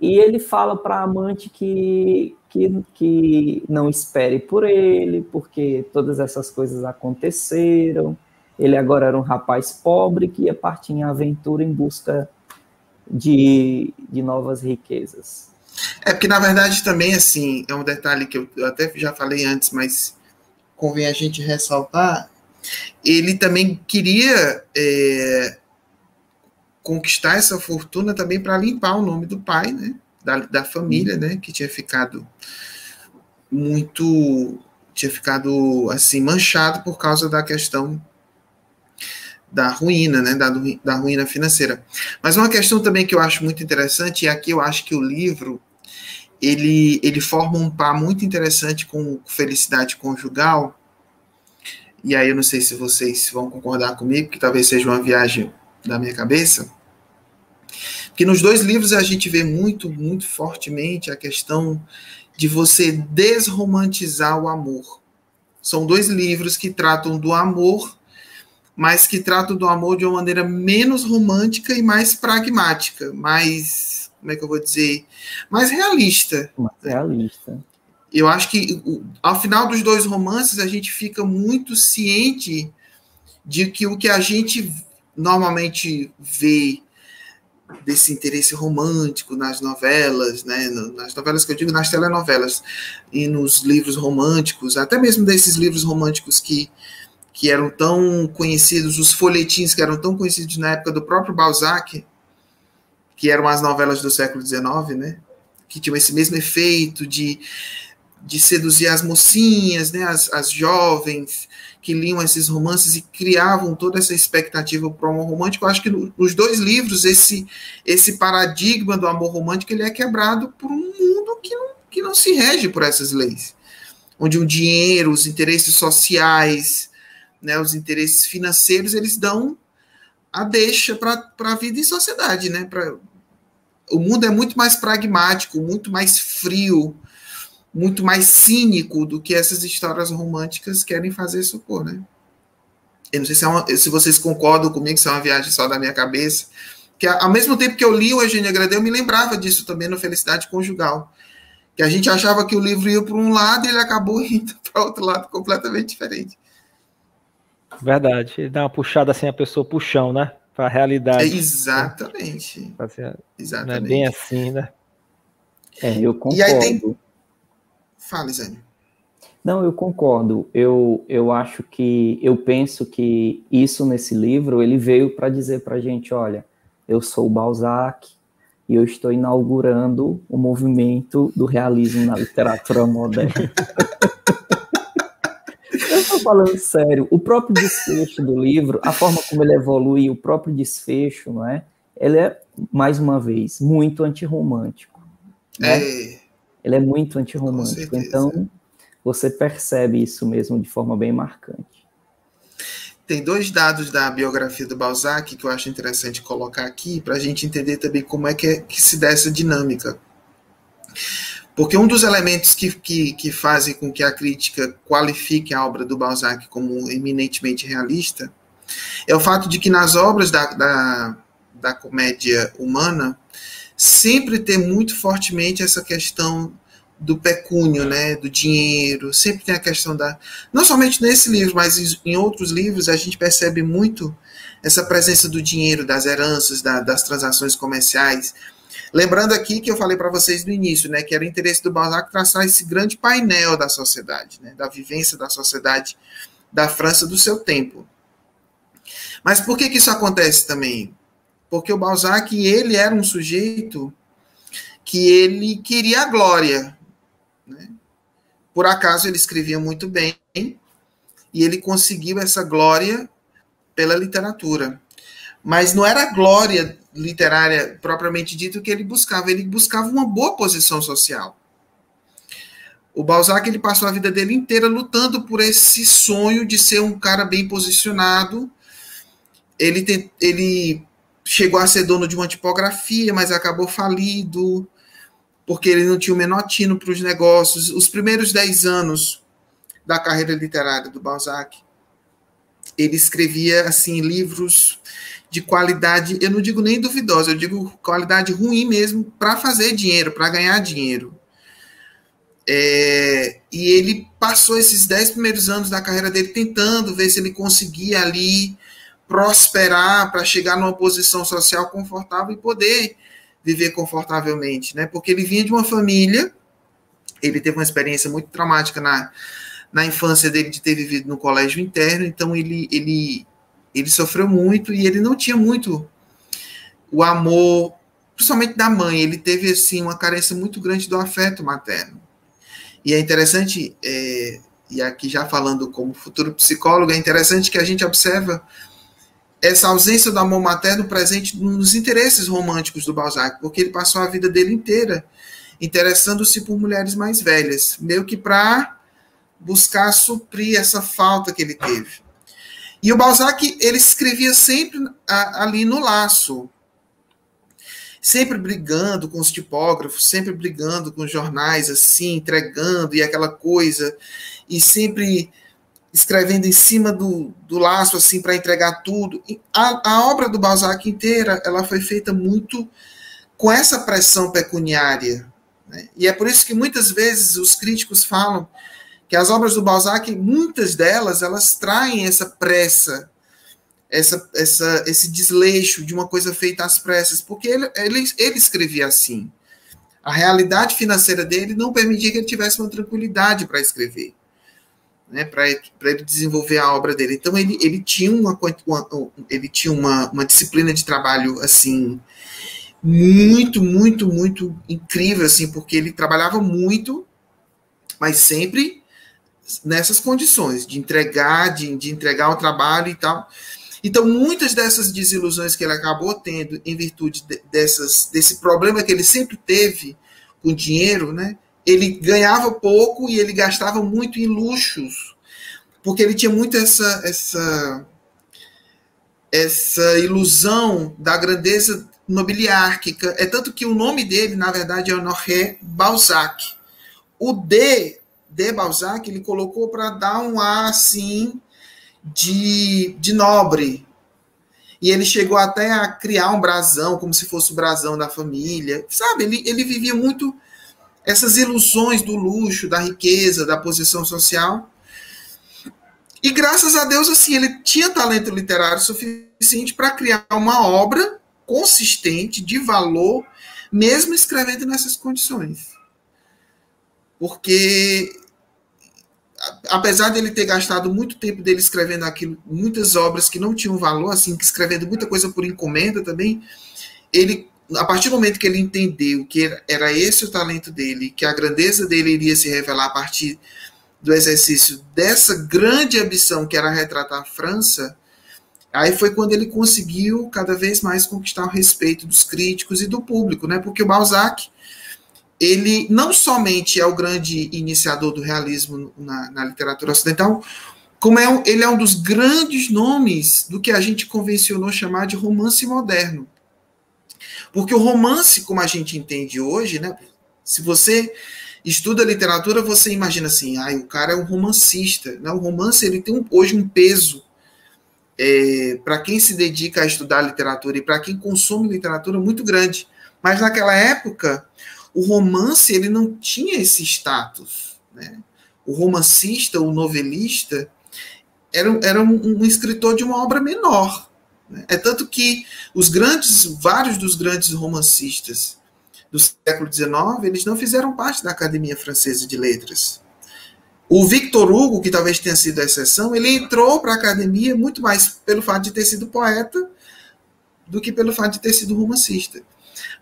E ele fala para a amante que, que, que não espere por ele, porque todas essas coisas aconteceram. Ele agora era um rapaz pobre que ia partir em aventura em busca de, de novas riquezas. É porque, na verdade, também, assim, é um detalhe que eu, até já falei antes, mas convém a gente ressaltar, ele também queria é, conquistar essa fortuna também para limpar o nome do pai, né? Da, da família, né? Que tinha ficado muito tinha ficado assim manchado por causa da questão da ruína, né, da, da ruína financeira. Mas uma questão também que eu acho muito interessante, e aqui eu acho que o livro ele, ele forma um par muito interessante com felicidade conjugal, e aí eu não sei se vocês vão concordar comigo, que talvez seja uma viagem da minha cabeça, que nos dois livros a gente vê muito, muito fortemente a questão de você desromantizar o amor. São dois livros que tratam do amor mas que trata do amor de uma maneira menos romântica e mais pragmática, mais, como é que eu vou dizer, mais realista. Mais realista. Eu acho que ao final dos dois romances a gente fica muito ciente de que o que a gente normalmente vê desse interesse romântico nas novelas, né, nas novelas que eu digo, nas telenovelas e nos livros românticos, até mesmo desses livros românticos que que eram tão conhecidos, os folhetins que eram tão conhecidos na época do próprio Balzac, que eram as novelas do século XIX, né? Que tinham esse mesmo efeito de, de seduzir as mocinhas, né? As, as jovens que liam esses romances e criavam toda essa expectativa para o amor romântico. Eu acho que no, nos dois livros esse esse paradigma do amor romântico ele é quebrado por um mundo que não, que não se rege por essas leis, onde o dinheiro, os interesses sociais, né, os interesses financeiros, eles dão a deixa para a vida em sociedade, né? Pra, o mundo é muito mais pragmático, muito mais frio, muito mais cínico do que essas histórias românticas querem fazer supor, né? Eu não sei se, é uma, se vocês concordam comigo, se é uma viagem só da minha cabeça, que ao mesmo tempo que eu li o Eugênio Gradê, eu me lembrava disso também no Felicidade Conjugal, que a gente achava que o livro ia para um lado e ele acabou indo para outro lado completamente diferente. Verdade. Ele dá uma puxada assim, a pessoa puxão, né? Para a realidade. É, exatamente. exatamente. Não é bem assim, né? É, eu concordo. E aí tem... Fala, Zé. Não, eu concordo. Eu, eu acho que, eu penso que isso nesse livro, ele veio para dizer para a gente, olha, eu sou o Balzac e eu estou inaugurando o movimento do realismo na literatura moderna. falando sério, o próprio desfecho do livro, a forma como ele evolui, o próprio desfecho, não é? Ele é, mais uma vez, muito antirromântico. Né? É. Ele é muito antirromântico. Então, você percebe isso mesmo de forma bem marcante. Tem dois dados da biografia do Balzac que eu acho interessante colocar aqui para a gente entender também como é que, é que se dá essa dinâmica. Porque um dos elementos que, que, que fazem com que a crítica qualifique a obra do Balzac como eminentemente realista é o fato de que nas obras da, da, da comédia humana sempre tem muito fortemente essa questão do pecúnio, né, do dinheiro, sempre tem a questão da, não somente nesse livro, mas em outros livros a gente percebe muito essa presença do dinheiro, das heranças, da, das transações comerciais. Lembrando aqui que eu falei para vocês no início, né, que era o interesse do Balzac traçar esse grande painel da sociedade, né, da vivência da sociedade da França do seu tempo. Mas por que, que isso acontece também? Porque o Balzac, ele era um sujeito que ele queria a glória. Né? Por acaso ele escrevia muito bem e ele conseguiu essa glória pela literatura. Mas não era a glória literária propriamente dito que ele buscava, ele buscava uma boa posição social. O Balzac ele passou a vida dele inteira lutando por esse sonho de ser um cara bem posicionado. Ele, te, ele chegou a ser dono de uma tipografia, mas acabou falido, porque ele não tinha o menor tino para os negócios. Os primeiros dez anos da carreira literária do Balzac, ele escrevia assim livros de qualidade, eu não digo nem duvidosa, eu digo qualidade ruim mesmo para fazer dinheiro, para ganhar dinheiro. É, e ele passou esses dez primeiros anos da carreira dele tentando ver se ele conseguia ali prosperar, para chegar numa posição social confortável e poder viver confortavelmente, né? Porque ele vinha de uma família, ele teve uma experiência muito traumática na, na infância dele de ter vivido no colégio interno, então ele, ele, ele sofreu muito e ele não tinha muito o amor, principalmente da mãe, ele teve assim uma carência muito grande do afeto materno. E é interessante, é, e aqui já falando como futuro psicólogo, é interessante que a gente observa essa ausência do amor materno presente nos interesses românticos do Balzac, porque ele passou a vida dele inteira interessando-se por mulheres mais velhas, meio que para buscar suprir essa falta que ele teve. E o Balzac, ele escrevia sempre ali no laço, sempre brigando com os tipógrafos, sempre brigando com os jornais, assim, entregando e aquela coisa, e sempre escrevendo em cima do, do laço, assim, para entregar tudo. A, a obra do Balzac inteira, ela foi feita muito com essa pressão pecuniária. Né? E é por isso que muitas vezes os críticos falam que as obras do Balzac, muitas delas, elas traem essa pressa, essa, essa, esse desleixo de uma coisa feita às pressas, porque ele, ele, ele escrevia assim. A realidade financeira dele não permitia que ele tivesse uma tranquilidade para escrever né, para ele desenvolver a obra dele. Então ele, ele tinha uma, ele tinha uma, uma disciplina de trabalho assim muito, muito, muito incrível assim, porque ele trabalhava muito, mas sempre nessas condições de entregar, de, de entregar o trabalho e tal. Então, muitas dessas desilusões que ele acabou tendo em virtude de, dessas, desse problema que ele sempre teve com dinheiro, né? Ele ganhava pouco e ele gastava muito em luxos, porque ele tinha muito essa essa essa ilusão da grandeza nobiliárquica. É tanto que o nome dele, na verdade, é Honoré Balzac. O D de Balzac ele colocou para dar um ar assim de, de nobre. E ele chegou até a criar um brasão, como se fosse o brasão da família. Sabe, ele, ele vivia muito essas ilusões do luxo, da riqueza, da posição social. E graças a Deus, assim, ele tinha talento literário suficiente para criar uma obra consistente, de valor, mesmo escrevendo nessas condições. Porque, apesar dele ter gastado muito tempo dele escrevendo aquilo, muitas obras que não tinham valor, assim, escrevendo muita coisa por encomenda também, ele a partir do momento que ele entendeu que era esse o talento dele, que a grandeza dele iria se revelar a partir do exercício dessa grande ambição que era retratar a França, aí foi quando ele conseguiu cada vez mais conquistar o respeito dos críticos e do público, né? Porque o Balzac, ele não somente é o grande iniciador do realismo na, na literatura ocidental, como é um, ele é um dos grandes nomes do que a gente convencionou chamar de romance moderno. Porque o romance, como a gente entende hoje, né, Se você estuda literatura, você imagina assim, ah, o cara é um romancista. Né? O romance ele tem um, hoje um peso é, para quem se dedica a estudar literatura e para quem consome literatura muito grande. Mas naquela época, o romance ele não tinha esse status. Né? O romancista, o novelista, era, era um, um escritor de uma obra menor. É tanto que os grandes, vários dos grandes romancistas do século XIX, eles não fizeram parte da Academia Francesa de Letras. O Victor Hugo, que talvez tenha sido a exceção, ele entrou para a academia muito mais pelo fato de ter sido poeta do que pelo fato de ter sido romancista.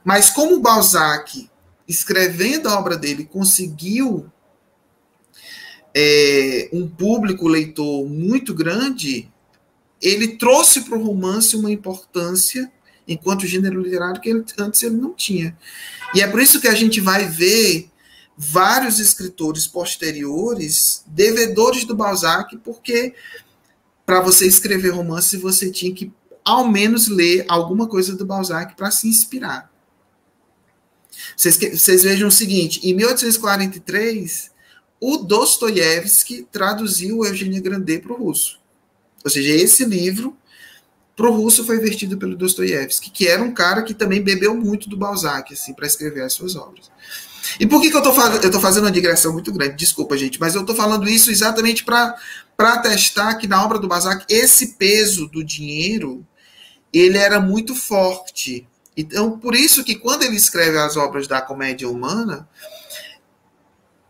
Mas como Balzac, escrevendo a obra dele, conseguiu é, um público leitor muito grande, ele trouxe para o romance uma importância enquanto gênero literário que ele, antes ele não tinha. E é por isso que a gente vai ver vários escritores posteriores devedores do Balzac, porque para você escrever romance você tinha que ao menos ler alguma coisa do Balzac para se inspirar. Vocês, vejam o seguinte: em 1843, o Dostoiévski traduziu Eugênia Grandet para o russo. Ou seja, esse livro para o russo foi vertido pelo Dostoiévski, que era um cara que também bebeu muito do Balzac assim, para escrever as suas obras. E por que, que eu estou fazendo uma digressão muito grande? Desculpa, gente, mas eu estou falando isso exatamente para atestar que na obra do Balzac esse peso do dinheiro ele era muito forte. Então, por isso que quando ele escreve as obras da comédia humana,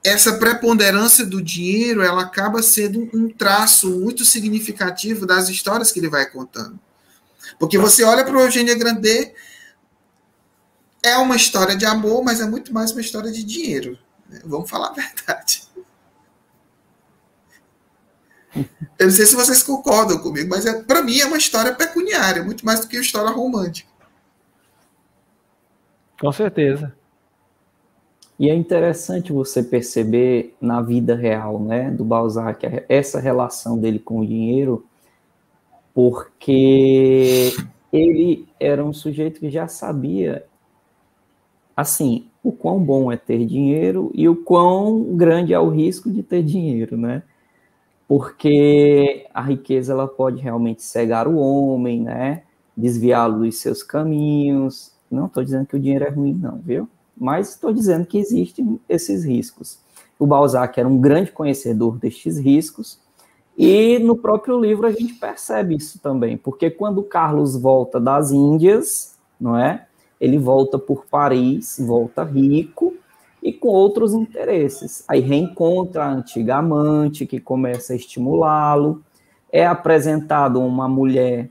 essa preponderância do dinheiro ela acaba sendo um traço muito significativo das histórias que ele vai contando. Porque você olha para o Eugênia Grandet, é uma história de amor, mas é muito mais uma história de dinheiro. Né? Vamos falar a verdade. Eu não sei se vocês concordam comigo, mas é, para mim é uma história pecuniária, muito mais do que uma história romântica. Com certeza. E é interessante você perceber na vida real, né, do Balzac, essa relação dele com o dinheiro, porque ele era um sujeito que já sabia assim, o quão bom é ter dinheiro e o quão grande é o risco de ter dinheiro, né? Porque a riqueza ela pode realmente cegar o homem, né? Desviá-lo dos seus caminhos. Não estou dizendo que o dinheiro é ruim, não, viu? Mas estou dizendo que existem esses riscos. O Balzac era um grande conhecedor destes riscos, e no próprio livro a gente percebe isso também, porque quando Carlos volta das Índias, não é? ele volta por Paris, volta rico e com outros interesses. Aí reencontra a antiga amante que começa a estimulá-lo. É apresentado uma mulher,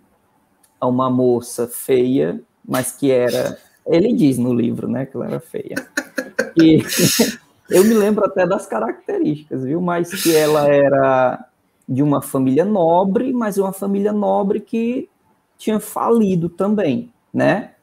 a uma moça feia, mas que era. Ele diz no livro, né, que ela era feia. E eu me lembro até das características, viu? Mas que ela era de uma família nobre, mas uma família nobre que tinha falido também, né?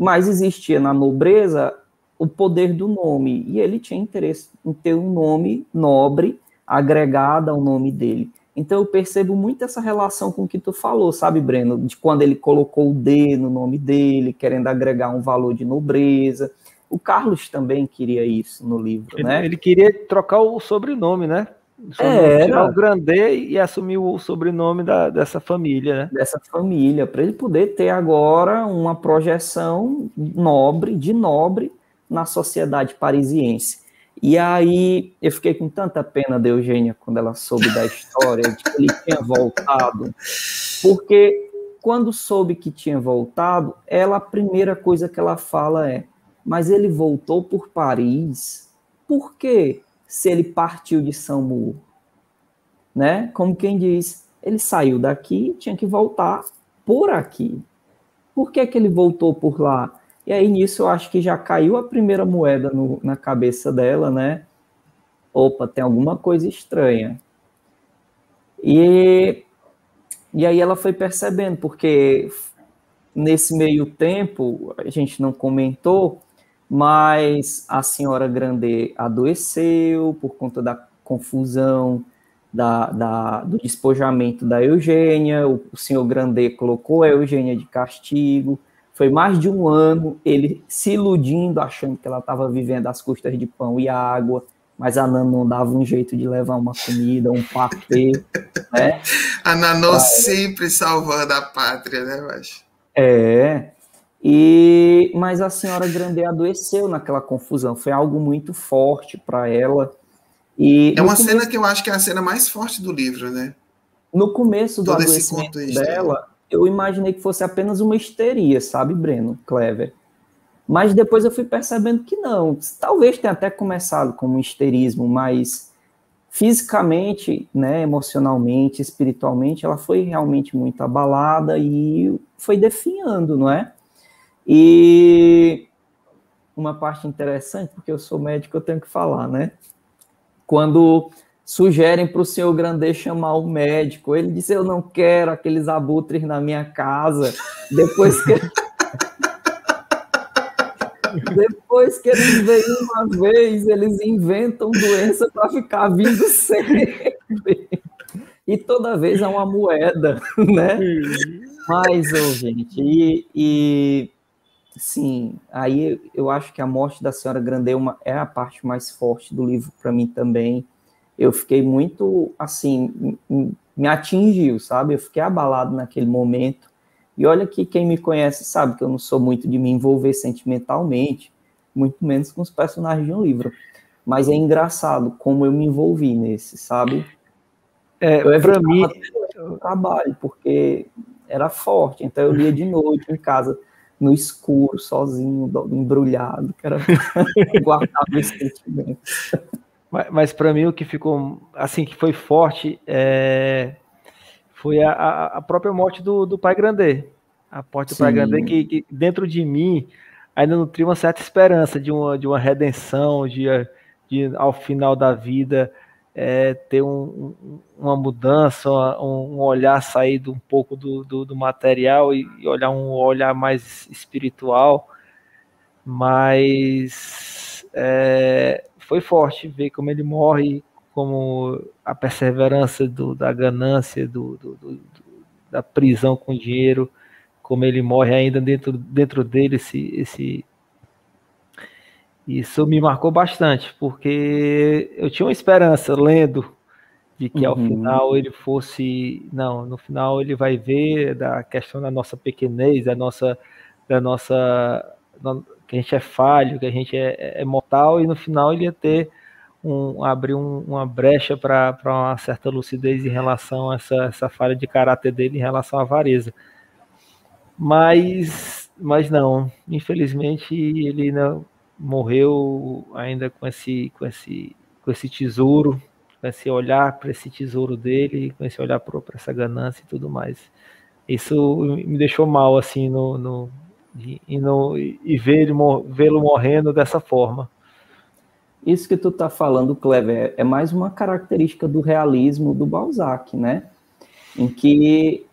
mas existia na nobreza o poder do nome, e ele tinha interesse em ter um nome nobre agregado ao nome dele. Então eu percebo muito essa relação com o que tu falou, sabe, Breno? De quando ele colocou o D no nome dele, querendo agregar um valor de nobreza. O Carlos também queria isso no livro, ele, né? Ele queria trocar o sobrenome, né? É, tirar o Grandê e assumir o sobrenome da, dessa família, né? Dessa família, para ele poder ter agora uma projeção nobre, de nobre, na sociedade parisiense. E aí eu fiquei com tanta pena de Eugênia quando ela soube da história, de que ele tinha voltado, porque quando soube que tinha voltado, ela a primeira coisa que ela fala é: mas ele voltou por Paris. Por quê? se ele partiu de São Mu, né? Como quem diz, ele saiu daqui, tinha que voltar por aqui. Por que, que ele voltou por lá? E aí nisso eu acho que já caiu a primeira moeda no, na cabeça dela, né? Opa, tem alguma coisa estranha. E, e aí ela foi percebendo, porque nesse meio tempo, a gente não comentou, mas a senhora Grande adoeceu por conta da confusão, da, da, do despojamento da Eugênia, o, senhor Grande colocou a Eugênia de castigo, Foi mais de um ano ele se iludindo, achando que ela estava vivendo às custas de pão e água, mas a Nana não dava um jeito de levar uma comida, um papel, né? A Nanô sempre salvando a pátria, né, mas... É, e mas a senhora Grande adoeceu naquela confusão, foi algo muito forte para ela. E é uma começo, cena que eu acho que é a cena mais forte do livro, né? No começo do Todo adoecimento dela, eu imaginei que fosse apenas uma histeria, sabe, Breno, Clever. Mas depois eu fui percebendo que não. Talvez tenha até começado como um histerismo, mas fisicamente, né, emocionalmente, espiritualmente, ela foi realmente muito abalada e foi definhando, não é? E uma parte interessante, porque eu sou médico, eu tenho que falar, né? Quando sugerem para o senhor Grandê chamar o médico, ele disse: Eu não quero aqueles abutres na minha casa. Depois que. Depois que eles vêm uma vez, eles inventam doença para ficar vindo sempre. E toda vez é uma moeda, né? Mas, oh, gente, e, e Sim, aí eu acho que a morte da senhora Grandeuma é a parte mais forte do livro para mim também. Eu fiquei muito, assim, me atingiu, sabe? Eu fiquei abalado naquele momento. E olha que quem me conhece sabe que eu não sou muito de me envolver sentimentalmente, muito menos com os personagens de um livro. Mas é engraçado como eu me envolvi nesse, sabe? É, para mim, trabalho, porque era forte, então eu lia de noite em casa no escuro, sozinho, embrulhado, que era guardar esse sentimento. Mas, mas para mim o que ficou, assim, que foi forte é, foi a, a própria morte do, do Pai Grande. A morte do Pai Grande que, que, dentro de mim ainda nutria uma certa esperança de uma, de uma redenção, de, de ao final da vida é, ter um, uma mudança, um, um, olhar saído um pouco do, do, do material e, e, olhar um olhar mais espiritual, mas é, foi forte ver como ele morre, como a perseverança do, da ganância, do, do, da prisão com dinheiro, como ele morre ainda dentro, dentro dele esse, esse isso me marcou bastante, porque eu tinha uma esperança lendo de que ao uhum. final ele fosse, não, no final ele vai ver da questão da nossa pequenez, da nossa, da nossa, que a gente é falho, que a gente é, é mortal e no final ele ia ter um, abrir um, uma brecha para uma certa lucidez em relação a essa, essa falha de caráter dele em relação à avareza. Mas, mas não, infelizmente ele não, morreu ainda com esse, com esse, com esse tesouro, com esse olhar para esse tesouro dele, com esse olhar para essa ganância e tudo mais. Isso me deixou mal, assim, no, no, e, no, e vê-lo vê morrendo dessa forma. Isso que tu está falando, Clever, é mais uma característica do realismo do Balzac, né? Em que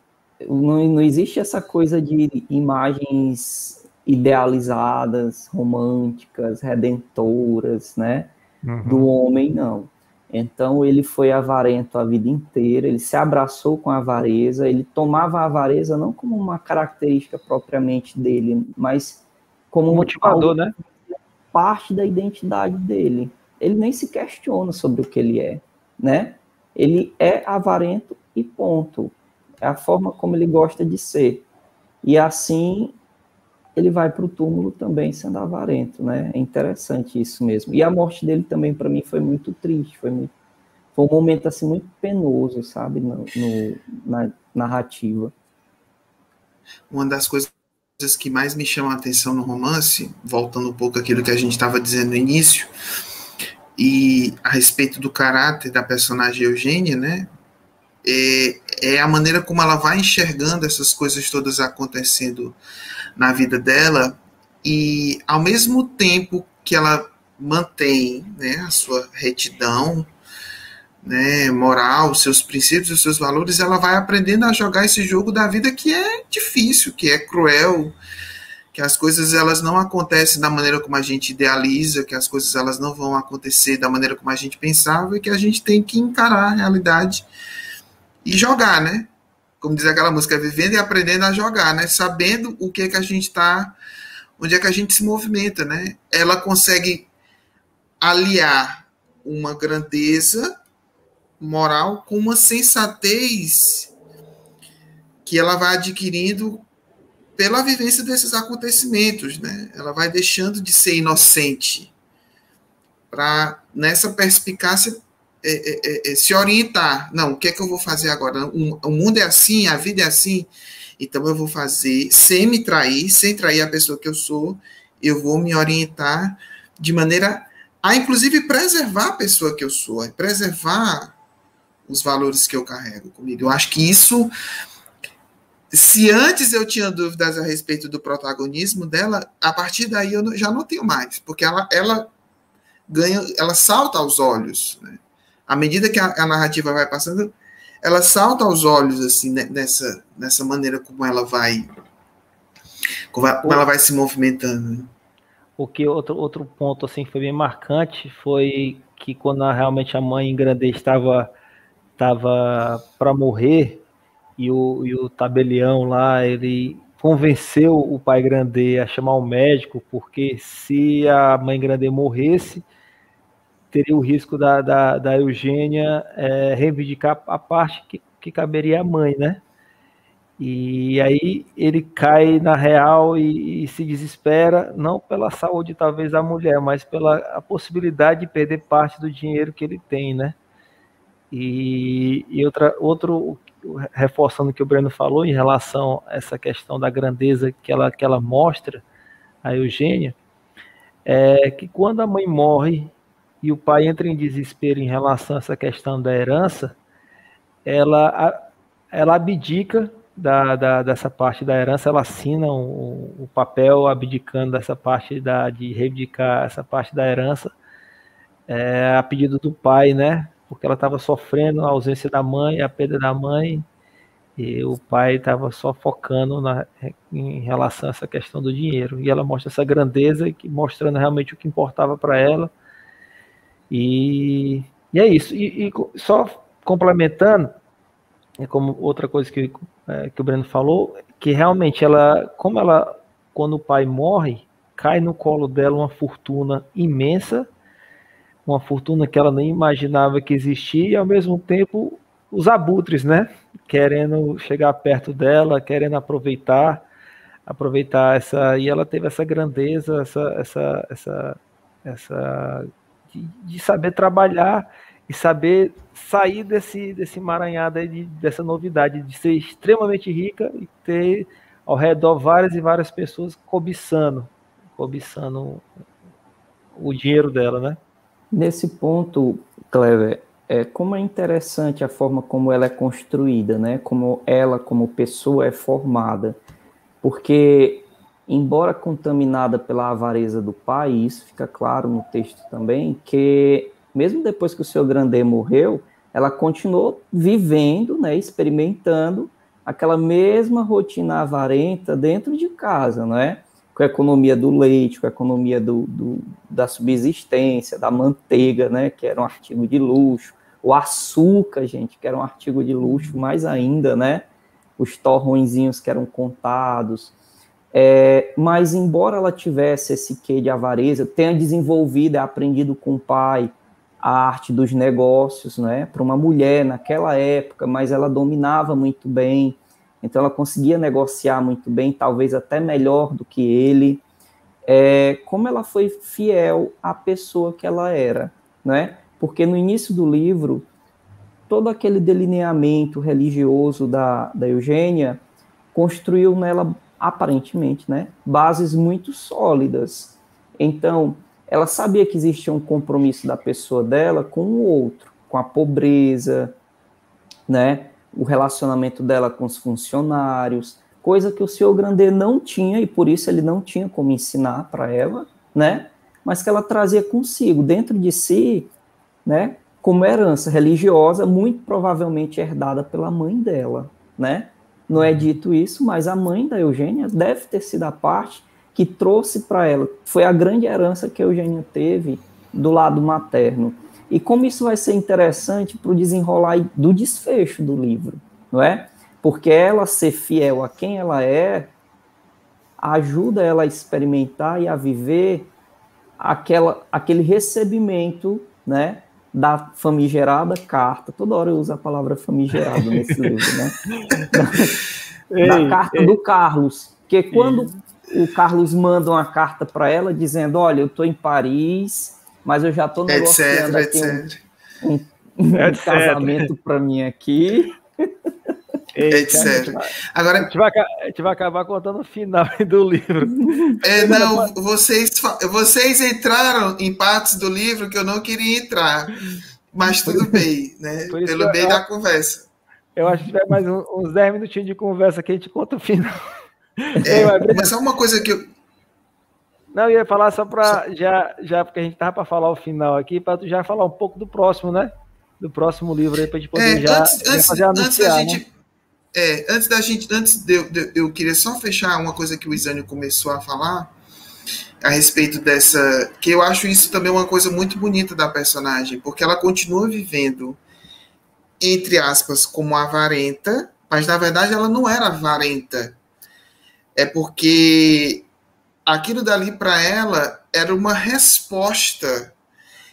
não, não existe essa coisa de imagens idealizadas, românticas, redentoras, né? Uhum. Do homem, não. Então ele foi avarento a vida inteira, ele se abraçou com a avareza, ele tomava a avareza não como uma característica propriamente dele, mas como um motivador, né? Parte da identidade dele. Ele nem se questiona sobre o que ele é, né? Ele é avarento e ponto. É a forma como ele gosta de ser. E assim ele vai para o túmulo também sendo avarento, né? É interessante isso mesmo. E a morte dele também para mim foi muito triste, foi, muito, foi um momento assim muito penoso, sabe, no, no, na narrativa. Uma das coisas que mais me chama a atenção no romance, voltando um pouco àquilo que a gente estava dizendo no início, e a respeito do caráter da personagem Eugênia, né? É, é a maneira como ela vai enxergando essas coisas todas acontecendo na vida dela. E ao mesmo tempo que ela mantém né, a sua retidão né, moral, seus princípios, os seus valores, ela vai aprendendo a jogar esse jogo da vida que é difícil, que é cruel, que as coisas elas não acontecem da maneira como a gente idealiza, que as coisas elas não vão acontecer da maneira como a gente pensava e que a gente tem que encarar a realidade e jogar, né? como diz aquela música, vivendo e aprendendo a jogar, né? Sabendo o que é que a gente está, onde é que a gente se movimenta, né? Ela consegue aliar uma grandeza moral com uma sensatez que ela vai adquirindo pela vivência desses acontecimentos, né? Ela vai deixando de ser inocente para nessa perspicácia é, é, é, é, se orientar. Não, o que é que eu vou fazer agora? O, o mundo é assim, a vida é assim, então eu vou fazer sem me trair, sem trair a pessoa que eu sou, eu vou me orientar de maneira a, inclusive, preservar a pessoa que eu sou, preservar os valores que eu carrego comigo. Eu acho que isso se antes eu tinha dúvidas a respeito do protagonismo dela, a partir daí eu já não tenho mais, porque ela, ela ganha, ela salta aos olhos. Né? À medida que a, a, narrativa vai passando, ela salta aos olhos assim nessa, nessa maneira como ela vai como, ela vai se movimentando. Né? O que outro, outro ponto assim foi bem marcante foi que quando realmente a mãe Grande estava estava para morrer e o, e o tabelião lá, ele convenceu o pai Grande a chamar o médico, porque se a mãe Grande morresse, teria o risco da, da, da Eugênia é, reivindicar a parte que, que caberia à mãe, né? E aí ele cai na real e, e, se desespera, não pela saúde talvez da mulher, mas pela a possibilidade de perder parte do dinheiro que ele tem, né? E, e outra, outro, reforçando o que o Breno falou em relação a essa questão da grandeza que ela, que ela mostra, a Eugênia, é que quando a mãe morre e o pai entra em desespero em relação a essa questão da herança, ela, ela abdica da, da, dessa parte da herança, ela assina o, o papel abdicando dessa parte da, de reivindicar essa parte da herança é, a pedido do pai, né? porque ela estava sofrendo a ausência da mãe, a perda da mãe, e o pai estava só focando na, em relação a essa questão do dinheiro. E ela mostra essa grandeza, mostrando realmente o que importava para ela. E, e, é isso. E, e, só complementando, é como outra coisa que, é, que o Breno falou, que realmente ela, como ela, quando o pai morre, cai no colo dela uma fortuna imensa uma fortuna que ela nem imaginava que existia, e ao mesmo tempo os abutres, né? Querendo chegar perto dela, querendo aproveitar, aproveitar essa. E ela teve essa grandeza, essa, essa, essa, essa de, de saber trabalhar e saber sair desse, desse emaranhado aí de, dessa novidade, de ser extremamente rica e ter ao redor várias e várias pessoas cobiçando, cobiçando o dinheiro dela, né? Nesse ponto, Clever, é, como é interessante a forma como ela é construída, né? Como ela, como pessoa, é formada. Porque, embora contaminada pela avareza do pai, isso fica claro no texto também, que mesmo depois que o seu Grandê morreu, ela continuou vivendo, né, experimentando aquela mesma rotina avarenta dentro de casa, não é? com a economia do leite, com a economia do, do, da subsistência, da manteiga, né, que era um artigo de luxo, o açúcar, gente, que era um artigo de luxo, mais ainda, né, os torrõezinhos que eram contados, é, mas embora ela tivesse esse quê de avareza, tenha desenvolvido aprendido com o pai a arte dos negócios, né, para uma mulher naquela época, mas ela dominava muito bem, então ela conseguia negociar muito bem, talvez até melhor do que ele. É, como ela foi fiel à pessoa que ela era, né? Porque no início do livro, todo aquele delineamento religioso da, da Eugênia construiu nela, aparentemente, né, bases muito sólidas. Então, ela sabia que existia um compromisso da pessoa dela com o outro, com a pobreza, né, o relacionamento dela com os funcionários, coisa que o senhor Grandet não tinha e por isso ele não tinha como ensinar para ela, né? Mas que ela trazia consigo, dentro de si, né? Como herança religiosa, muito provavelmente herdada pela mãe dela, né? Não é dito isso, mas a mãe da Eugênia deve ter sido a parte que trouxe para ela, foi a grande herança que a Eugênia teve do lado materno. E como isso vai ser interessante para o desenrolar do desfecho do livro, não é? porque ela ser fiel a quem ela é ajuda ela a experimentar e a viver aquela, aquele recebimento, né, da famigerada carta. Toda hora eu uso a palavra famigerado nesse livro, né? Da, da carta ei. do Carlos, que quando o Carlos manda uma carta para ela dizendo, olha, eu estou em Paris, mas eu já estou negociando etc, aqui etc. um, um, um casamento para mim aqui. etc. Agora, a gente, vai, a gente vai acabar contando o final do livro. É, não, vocês, vocês entraram em partes do livro que eu não queria entrar, mas tudo bem, né? Pelo bem eu, da conversa. Eu acho que tiver mais uns 10 minutinhos de conversa que a gente conta o final. É, mas é uma coisa que eu. Não, eu ia falar só para já, já porque a gente tava para falar o final aqui, para tu já falar um pouco do próximo, né? Do próximo livro aí para a gente poder é, já, antes, já fazer antes, anunciar, antes da gente, né? É, antes da gente, antes de, de, eu queria só fechar uma coisa que o Isânio começou a falar a respeito dessa, que eu acho isso também uma coisa muito bonita da personagem, porque ela continua vivendo entre aspas como avarenta, mas na verdade ela não era avarenta. É porque aquilo dali para ela era uma resposta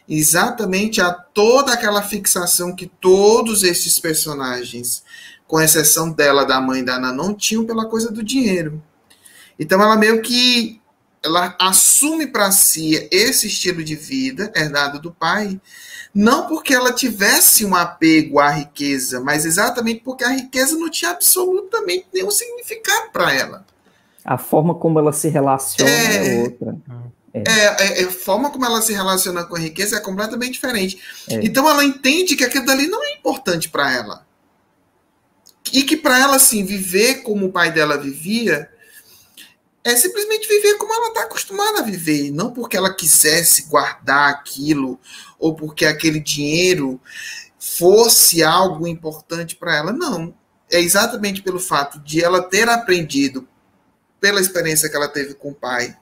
exatamente a toda aquela fixação que todos esses personagens com exceção dela, da mãe da Ana, não tinham pela coisa do dinheiro. Então ela meio que ela assume para si esse estilo de vida herdado do pai, não porque ela tivesse um apego à riqueza, mas exatamente porque a riqueza não tinha absolutamente nenhum significado para ela. A forma como ela se relaciona é, é outra. É. É, é. a forma como ela se relaciona com a riqueza é completamente diferente. É. Então ela entende que aquilo dali não é importante para ela e que para ela assim viver como o pai dela vivia é simplesmente viver como ela está acostumada a viver, não porque ela quisesse guardar aquilo ou porque aquele dinheiro fosse algo importante para ela, não. É exatamente pelo fato de ela ter aprendido pela experiência que ela teve com o pai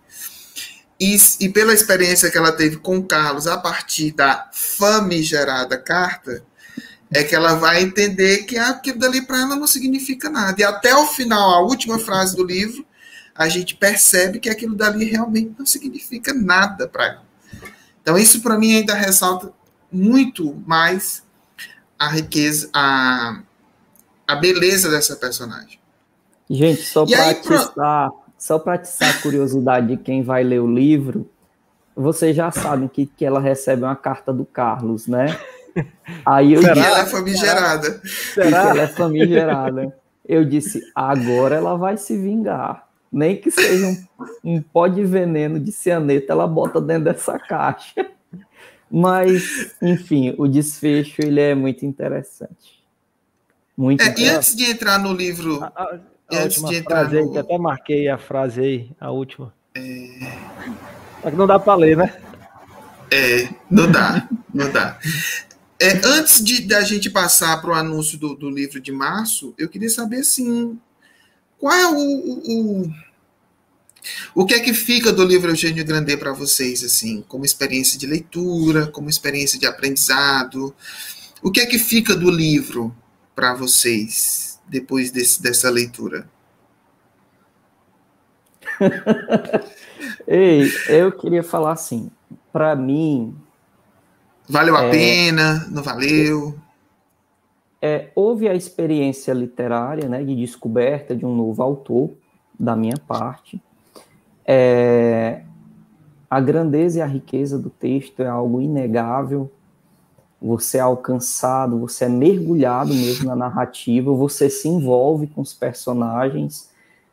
e, e pela experiência que ela teve com o Carlos a partir da famigerada carta, é que ela vai entender que aquilo dali para ela não significa nada. E até o final, a última frase do livro, a gente percebe que aquilo dali realmente não significa nada para ela. Então, isso para mim ainda ressalta muito mais a riqueza, a, a beleza dessa personagem. Gente, só para atiçar, pro... só para atiçar a curiosidade de quem vai ler o livro, vocês já sabem que, que ela recebe uma carta do Carlos, né? Aí eu Será? disse, ela é famigerada. Será? Ela é famigerada. Eu disse, agora ela vai se vingar. Nem que seja um, um pó de veneno de cianeto, ela bota dentro dessa caixa. Mas, enfim, o desfecho ele é muito interessante. Muito é, interessante. E antes de entrar no livro. A, a, a antes de entrar no... aí, que até marquei a frase aí, a última. É... Só que não dá para ler, né? É, não dá, não dá. É, antes de da gente passar para o anúncio do, do, livro de março, eu queria saber assim, qual é o, o, o, o que é que fica do livro Eugênio Grandet para vocês, assim, como experiência de leitura, como experiência de aprendizado? O que é que fica do livro para vocês depois desse, dessa leitura? Ei, eu queria falar assim, para mim, Valeu a é, pena? Não valeu? É, houve a experiência literária, né, de descoberta de um novo autor, da minha parte. É, a grandeza e a riqueza do texto é algo inegável. Você é alcançado, você é mergulhado mesmo na narrativa, você se envolve com os personagens.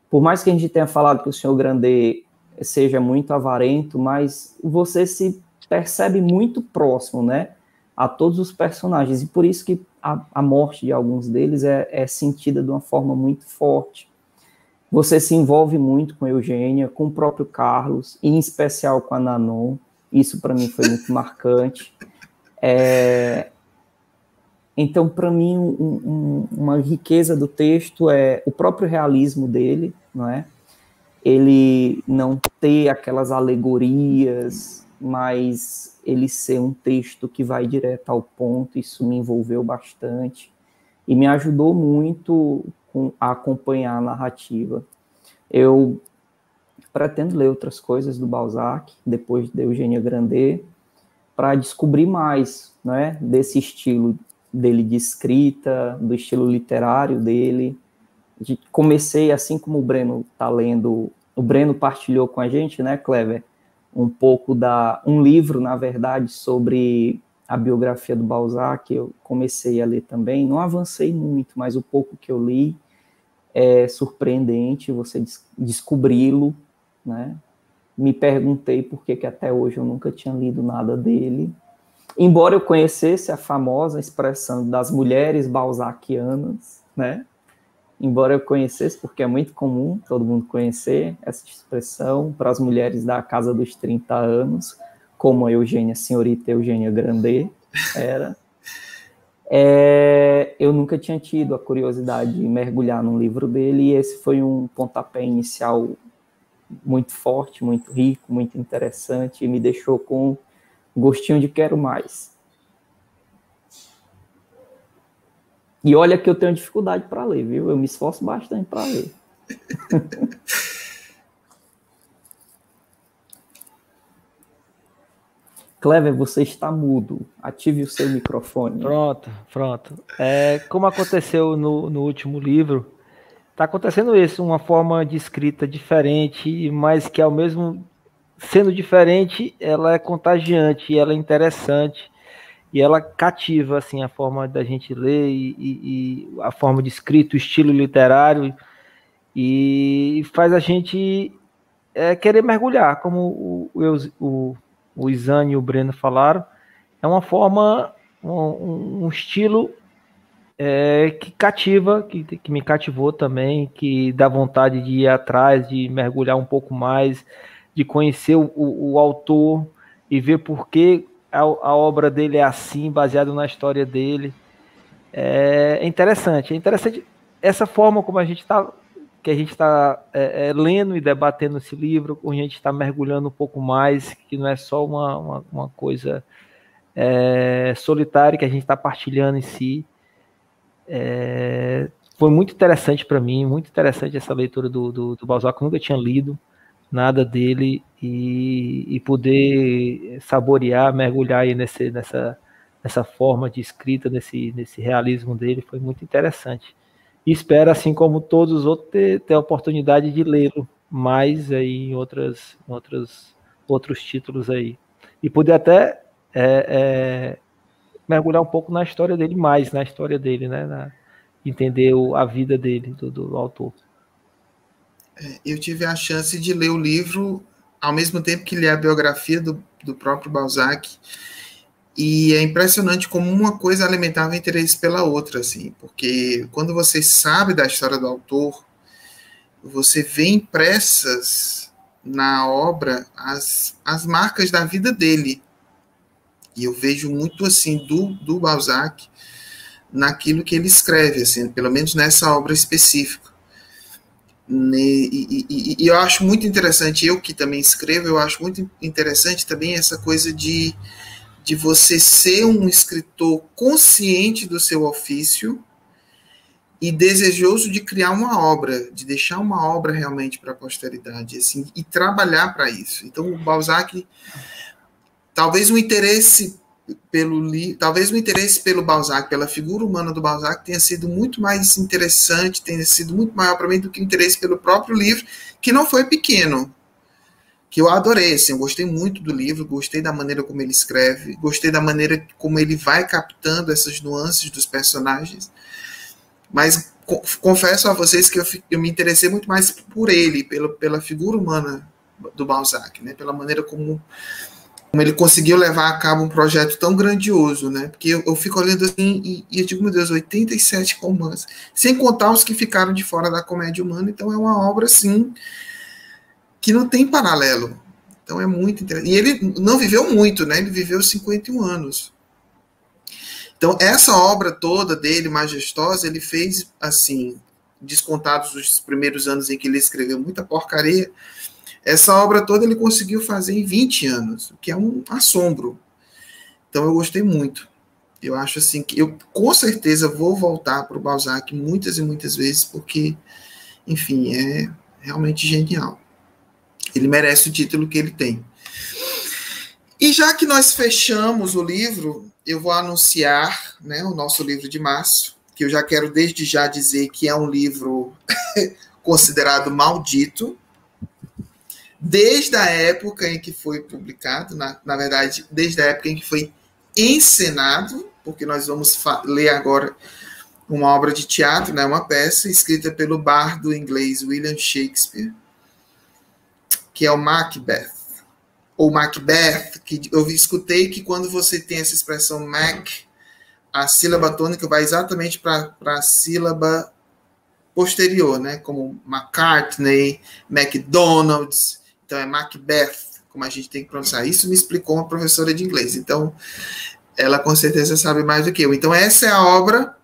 Por mais que a gente tenha falado que o senhor Grandet seja muito avarento, mas você se percebe muito próximo, né, a todos os personagens, e por isso que a, a morte de alguns deles é, é sentida de uma forma muito forte. Você se envolve muito com Eugênia, com o próprio Carlos, e em especial com a Nanon, isso para mim foi muito marcante. É, então, para mim, um, um, uma riqueza do texto é o próprio realismo dele, não é? Ele não ter aquelas alegorias, mas ele ser um texto que vai direto ao ponto, isso me envolveu bastante e me ajudou muito a acompanhar a narrativa. Eu pretendo ler outras coisas do Balzac, depois de Eugênia Grandet, para descobrir mais né, desse estilo dele de escrita, do estilo literário dele. Comecei, assim como o Breno está lendo, o Breno partilhou com a gente, né, Clever, um pouco da. um livro, na verdade, sobre a biografia do Balzac, eu comecei a ler também. Não avancei muito, mas o pouco que eu li é surpreendente você des descobri-lo, né? Me perguntei por que, que até hoje eu nunca tinha lido nada dele. Embora eu conhecesse a famosa expressão das mulheres balzaquianas, né? Embora eu conhecesse, porque é muito comum todo mundo conhecer essa expressão para as mulheres da casa dos 30 anos, como a Eugênia, senhorita Eugênia Grandet era. É, eu nunca tinha tido a curiosidade de mergulhar num livro dele, e esse foi um pontapé inicial muito forte, muito rico, muito interessante, e me deixou com gostinho de quero mais. E olha que eu tenho dificuldade para ler, viu? Eu me esforço bastante para ler. Clever, você está mudo. Ative o seu microfone. Pronto, pronto. É, como aconteceu no, no último livro, está acontecendo isso, uma forma de escrita diferente, mas que ao mesmo sendo diferente, ela é contagiante, ela é interessante e ela cativa assim a forma da gente ler e, e, e a forma de escrito, o estilo literário. E faz a gente é, querer mergulhar, como o, o, o Isane e o Breno falaram, é uma forma, um, um estilo é, que cativa, que, que me cativou também, que dá vontade de ir atrás, de mergulhar um pouco mais, de conhecer o, o, o autor e ver por que a, a, obra dele é assim, baseado na história dele. É, interessante, é interessante essa forma como a gente está que a gente está é, é, lendo e debatendo esse livro, a gente está mergulhando um pouco mais, que não é só uma, uma, uma coisa é, solitária que a gente está partilhando em si. É, foi muito interessante para mim, muito interessante essa leitura do, do, do Balzac, nunca tinha lido nada dele e, e poder saborear, mergulhar aí nesse, nessa, nessa forma de escrita, nesse, nesse realismo dele, foi muito interessante e espero, assim como todos os outros, ter, ter a oportunidade de lê-lo mais aí em outras, outras, outros títulos aí. E poder até é, é, mergulhar um pouco na história dele mais, na história dele, né? Na, entender o, a vida dele, do, do autor. Eu tive a chance de ler o livro ao mesmo tempo que li a biografia do, do próprio Balzac e é impressionante como uma coisa alimentava interesse pela outra, assim, porque quando você sabe da história do autor, você vê impressas na obra as, as marcas da vida dele. E eu vejo muito assim do, do Balzac naquilo que ele escreve, assim, pelo menos nessa obra específica. E, e, e, e, eu acho muito interessante, eu que também escrevo, eu acho muito interessante também essa coisa de de você ser um escritor consciente do seu ofício e desejoso de criar uma obra, de deixar uma obra realmente para a posteridade, assim, e trabalhar para isso. Então, o Balzac, talvez o interesse pelo talvez o interesse pelo Balzac, pela figura humana do Balzac tenha sido muito mais interessante, tenha sido muito maior para mim do que o interesse pelo próprio livro, que não foi pequeno que eu adorei, assim, eu gostei muito do livro, gostei da maneira como ele escreve, gostei da maneira como ele vai captando essas nuances dos personagens, mas co confesso a vocês que eu, eu, me interessei muito mais por ele, pela, pela figura humana do Balzac, né, pela maneira como, como ele conseguiu levar a cabo um projeto tão grandioso, né, porque eu, eu fico olhando assim e, e eu digo, meu Deus, 87 romances, sem contar os que ficaram de fora da comédia humana, então é uma obra, assim, que não tem paralelo. Então é muito interessante. E ele não viveu muito, né? Ele viveu 51 anos. Então, essa obra toda dele, majestosa, ele fez assim, descontados os primeiros anos em que ele escreveu muita porcaria. Essa obra toda ele conseguiu fazer em 20 anos, o que é um assombro. Então, eu gostei muito. Eu acho assim que eu com certeza vou voltar para o Balzac muitas e muitas vezes, porque, enfim, é realmente genial. Ele merece o título que ele tem. E já que nós fechamos o livro, eu vou anunciar né, o nosso livro de março, que eu já quero desde já dizer que é um livro considerado maldito, desde a época em que foi publicado, na, na verdade, desde a época em que foi encenado, porque nós vamos ler agora uma obra de teatro, né, uma peça escrita pelo bardo inglês William Shakespeare, que é o Macbeth, ou Macbeth, que eu escutei que quando você tem essa expressão Mac, a sílaba tônica vai exatamente para a sílaba posterior, né, como McCartney, McDonald's, então é Macbeth, como a gente tem que pronunciar. Isso me explicou uma professora de inglês. Então, ela com certeza sabe mais do que eu. Então, essa é a obra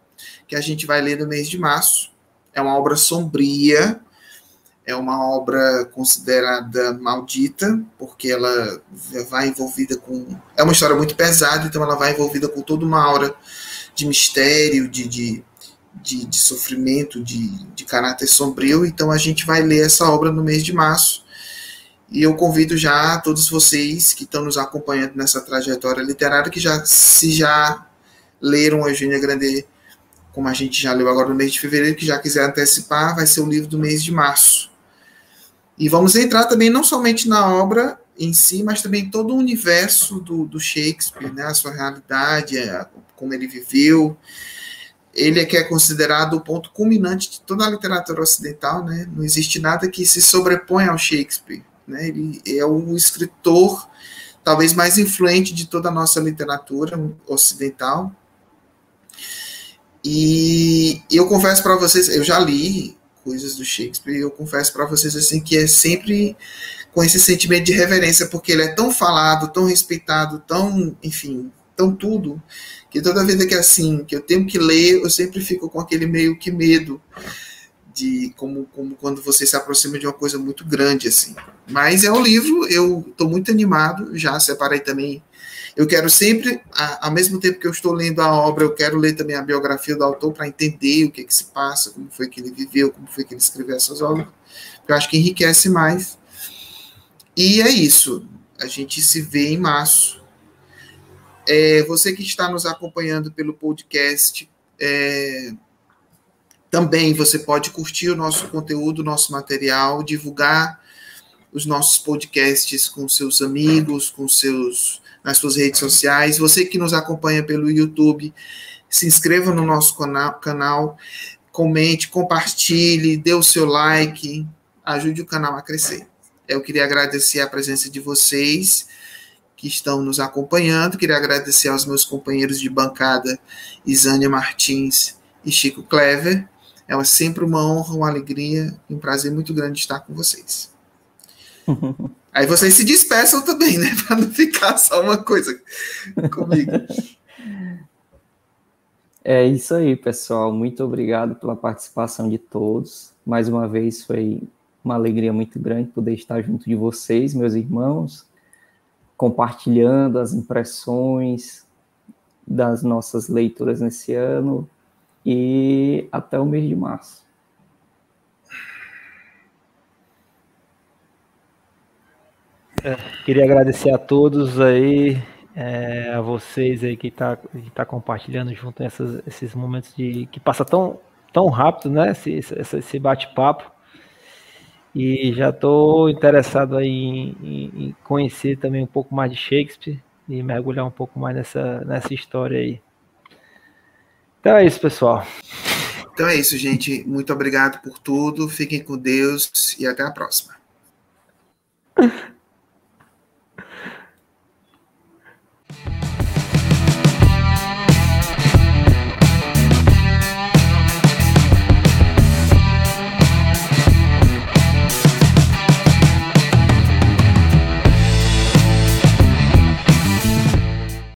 que a gente vai ler no mês de março. É uma obra sombria, é uma obra considerada maldita, porque ela vai envolvida com. É uma história muito pesada, então ela vai envolvida com toda uma aura de mistério, de, de, de, de sofrimento, de, de caráter sombrio. Então a gente vai ler essa obra no mês de março. E eu convido já todos vocês que estão nos acompanhando nessa trajetória literária, que já se já leram Eugênia Grandet, como a gente já leu agora no mês de fevereiro, que já quiser antecipar, vai ser o livro do mês de março. E vamos entrar também não somente na obra em si, mas também todo o universo do, do Shakespeare, né, a sua realidade, a, como ele viveu. Ele é que é considerado o ponto culminante de toda a literatura ocidental, né? Não existe nada que se sobrepõe ao Shakespeare. Né? Ele é o escritor talvez mais influente de toda a nossa literatura ocidental. E eu confesso para vocês, eu já li coisas do Shakespeare, e eu confesso para vocês assim que é sempre com esse sentimento de reverência, porque ele é tão falado, tão respeitado, tão, enfim, tão tudo, que toda vez que é assim, que eu tenho que ler, eu sempre fico com aquele meio que medo de como, como quando você se aproxima de uma coisa muito grande assim. Mas é um livro, eu estou muito animado, já separei também. Eu quero sempre, ao mesmo tempo que eu estou lendo a obra, eu quero ler também a biografia do autor para entender o que, que se passa, como foi que ele viveu, como foi que ele escreveu essas obras. Eu acho que enriquece mais. E é isso. A gente se vê em março. É, você que está nos acompanhando pelo podcast, é, também você pode curtir o nosso conteúdo, o nosso material, divulgar os nossos podcasts com seus amigos, com seus nas suas redes sociais. Você que nos acompanha pelo YouTube, se inscreva no nosso canal, comente, compartilhe, dê o seu like, ajude o canal a crescer. Eu queria agradecer a presença de vocês que estão nos acompanhando, queria agradecer aos meus companheiros de bancada, Isânia Martins e Chico Clever. É sempre uma honra, uma alegria e um prazer muito grande estar com vocês. Aí vocês se despeçam também, né? Para não ficar só uma coisa comigo. É isso aí, pessoal. Muito obrigado pela participação de todos. Mais uma vez foi uma alegria muito grande poder estar junto de vocês, meus irmãos, compartilhando as impressões das nossas leituras nesse ano e até o mês de março. É, queria agradecer a todos aí, é, a vocês aí que está tá compartilhando junto essas, esses momentos de que passa tão, tão rápido, né? Esse, esse, esse bate-papo. E já estou interessado aí em, em, em, conhecer também um pouco mais de Shakespeare e mergulhar um pouco mais nessa, nessa história aí. Então é isso, pessoal. Então é isso, gente. Muito obrigado por tudo. Fiquem com Deus e até a próxima.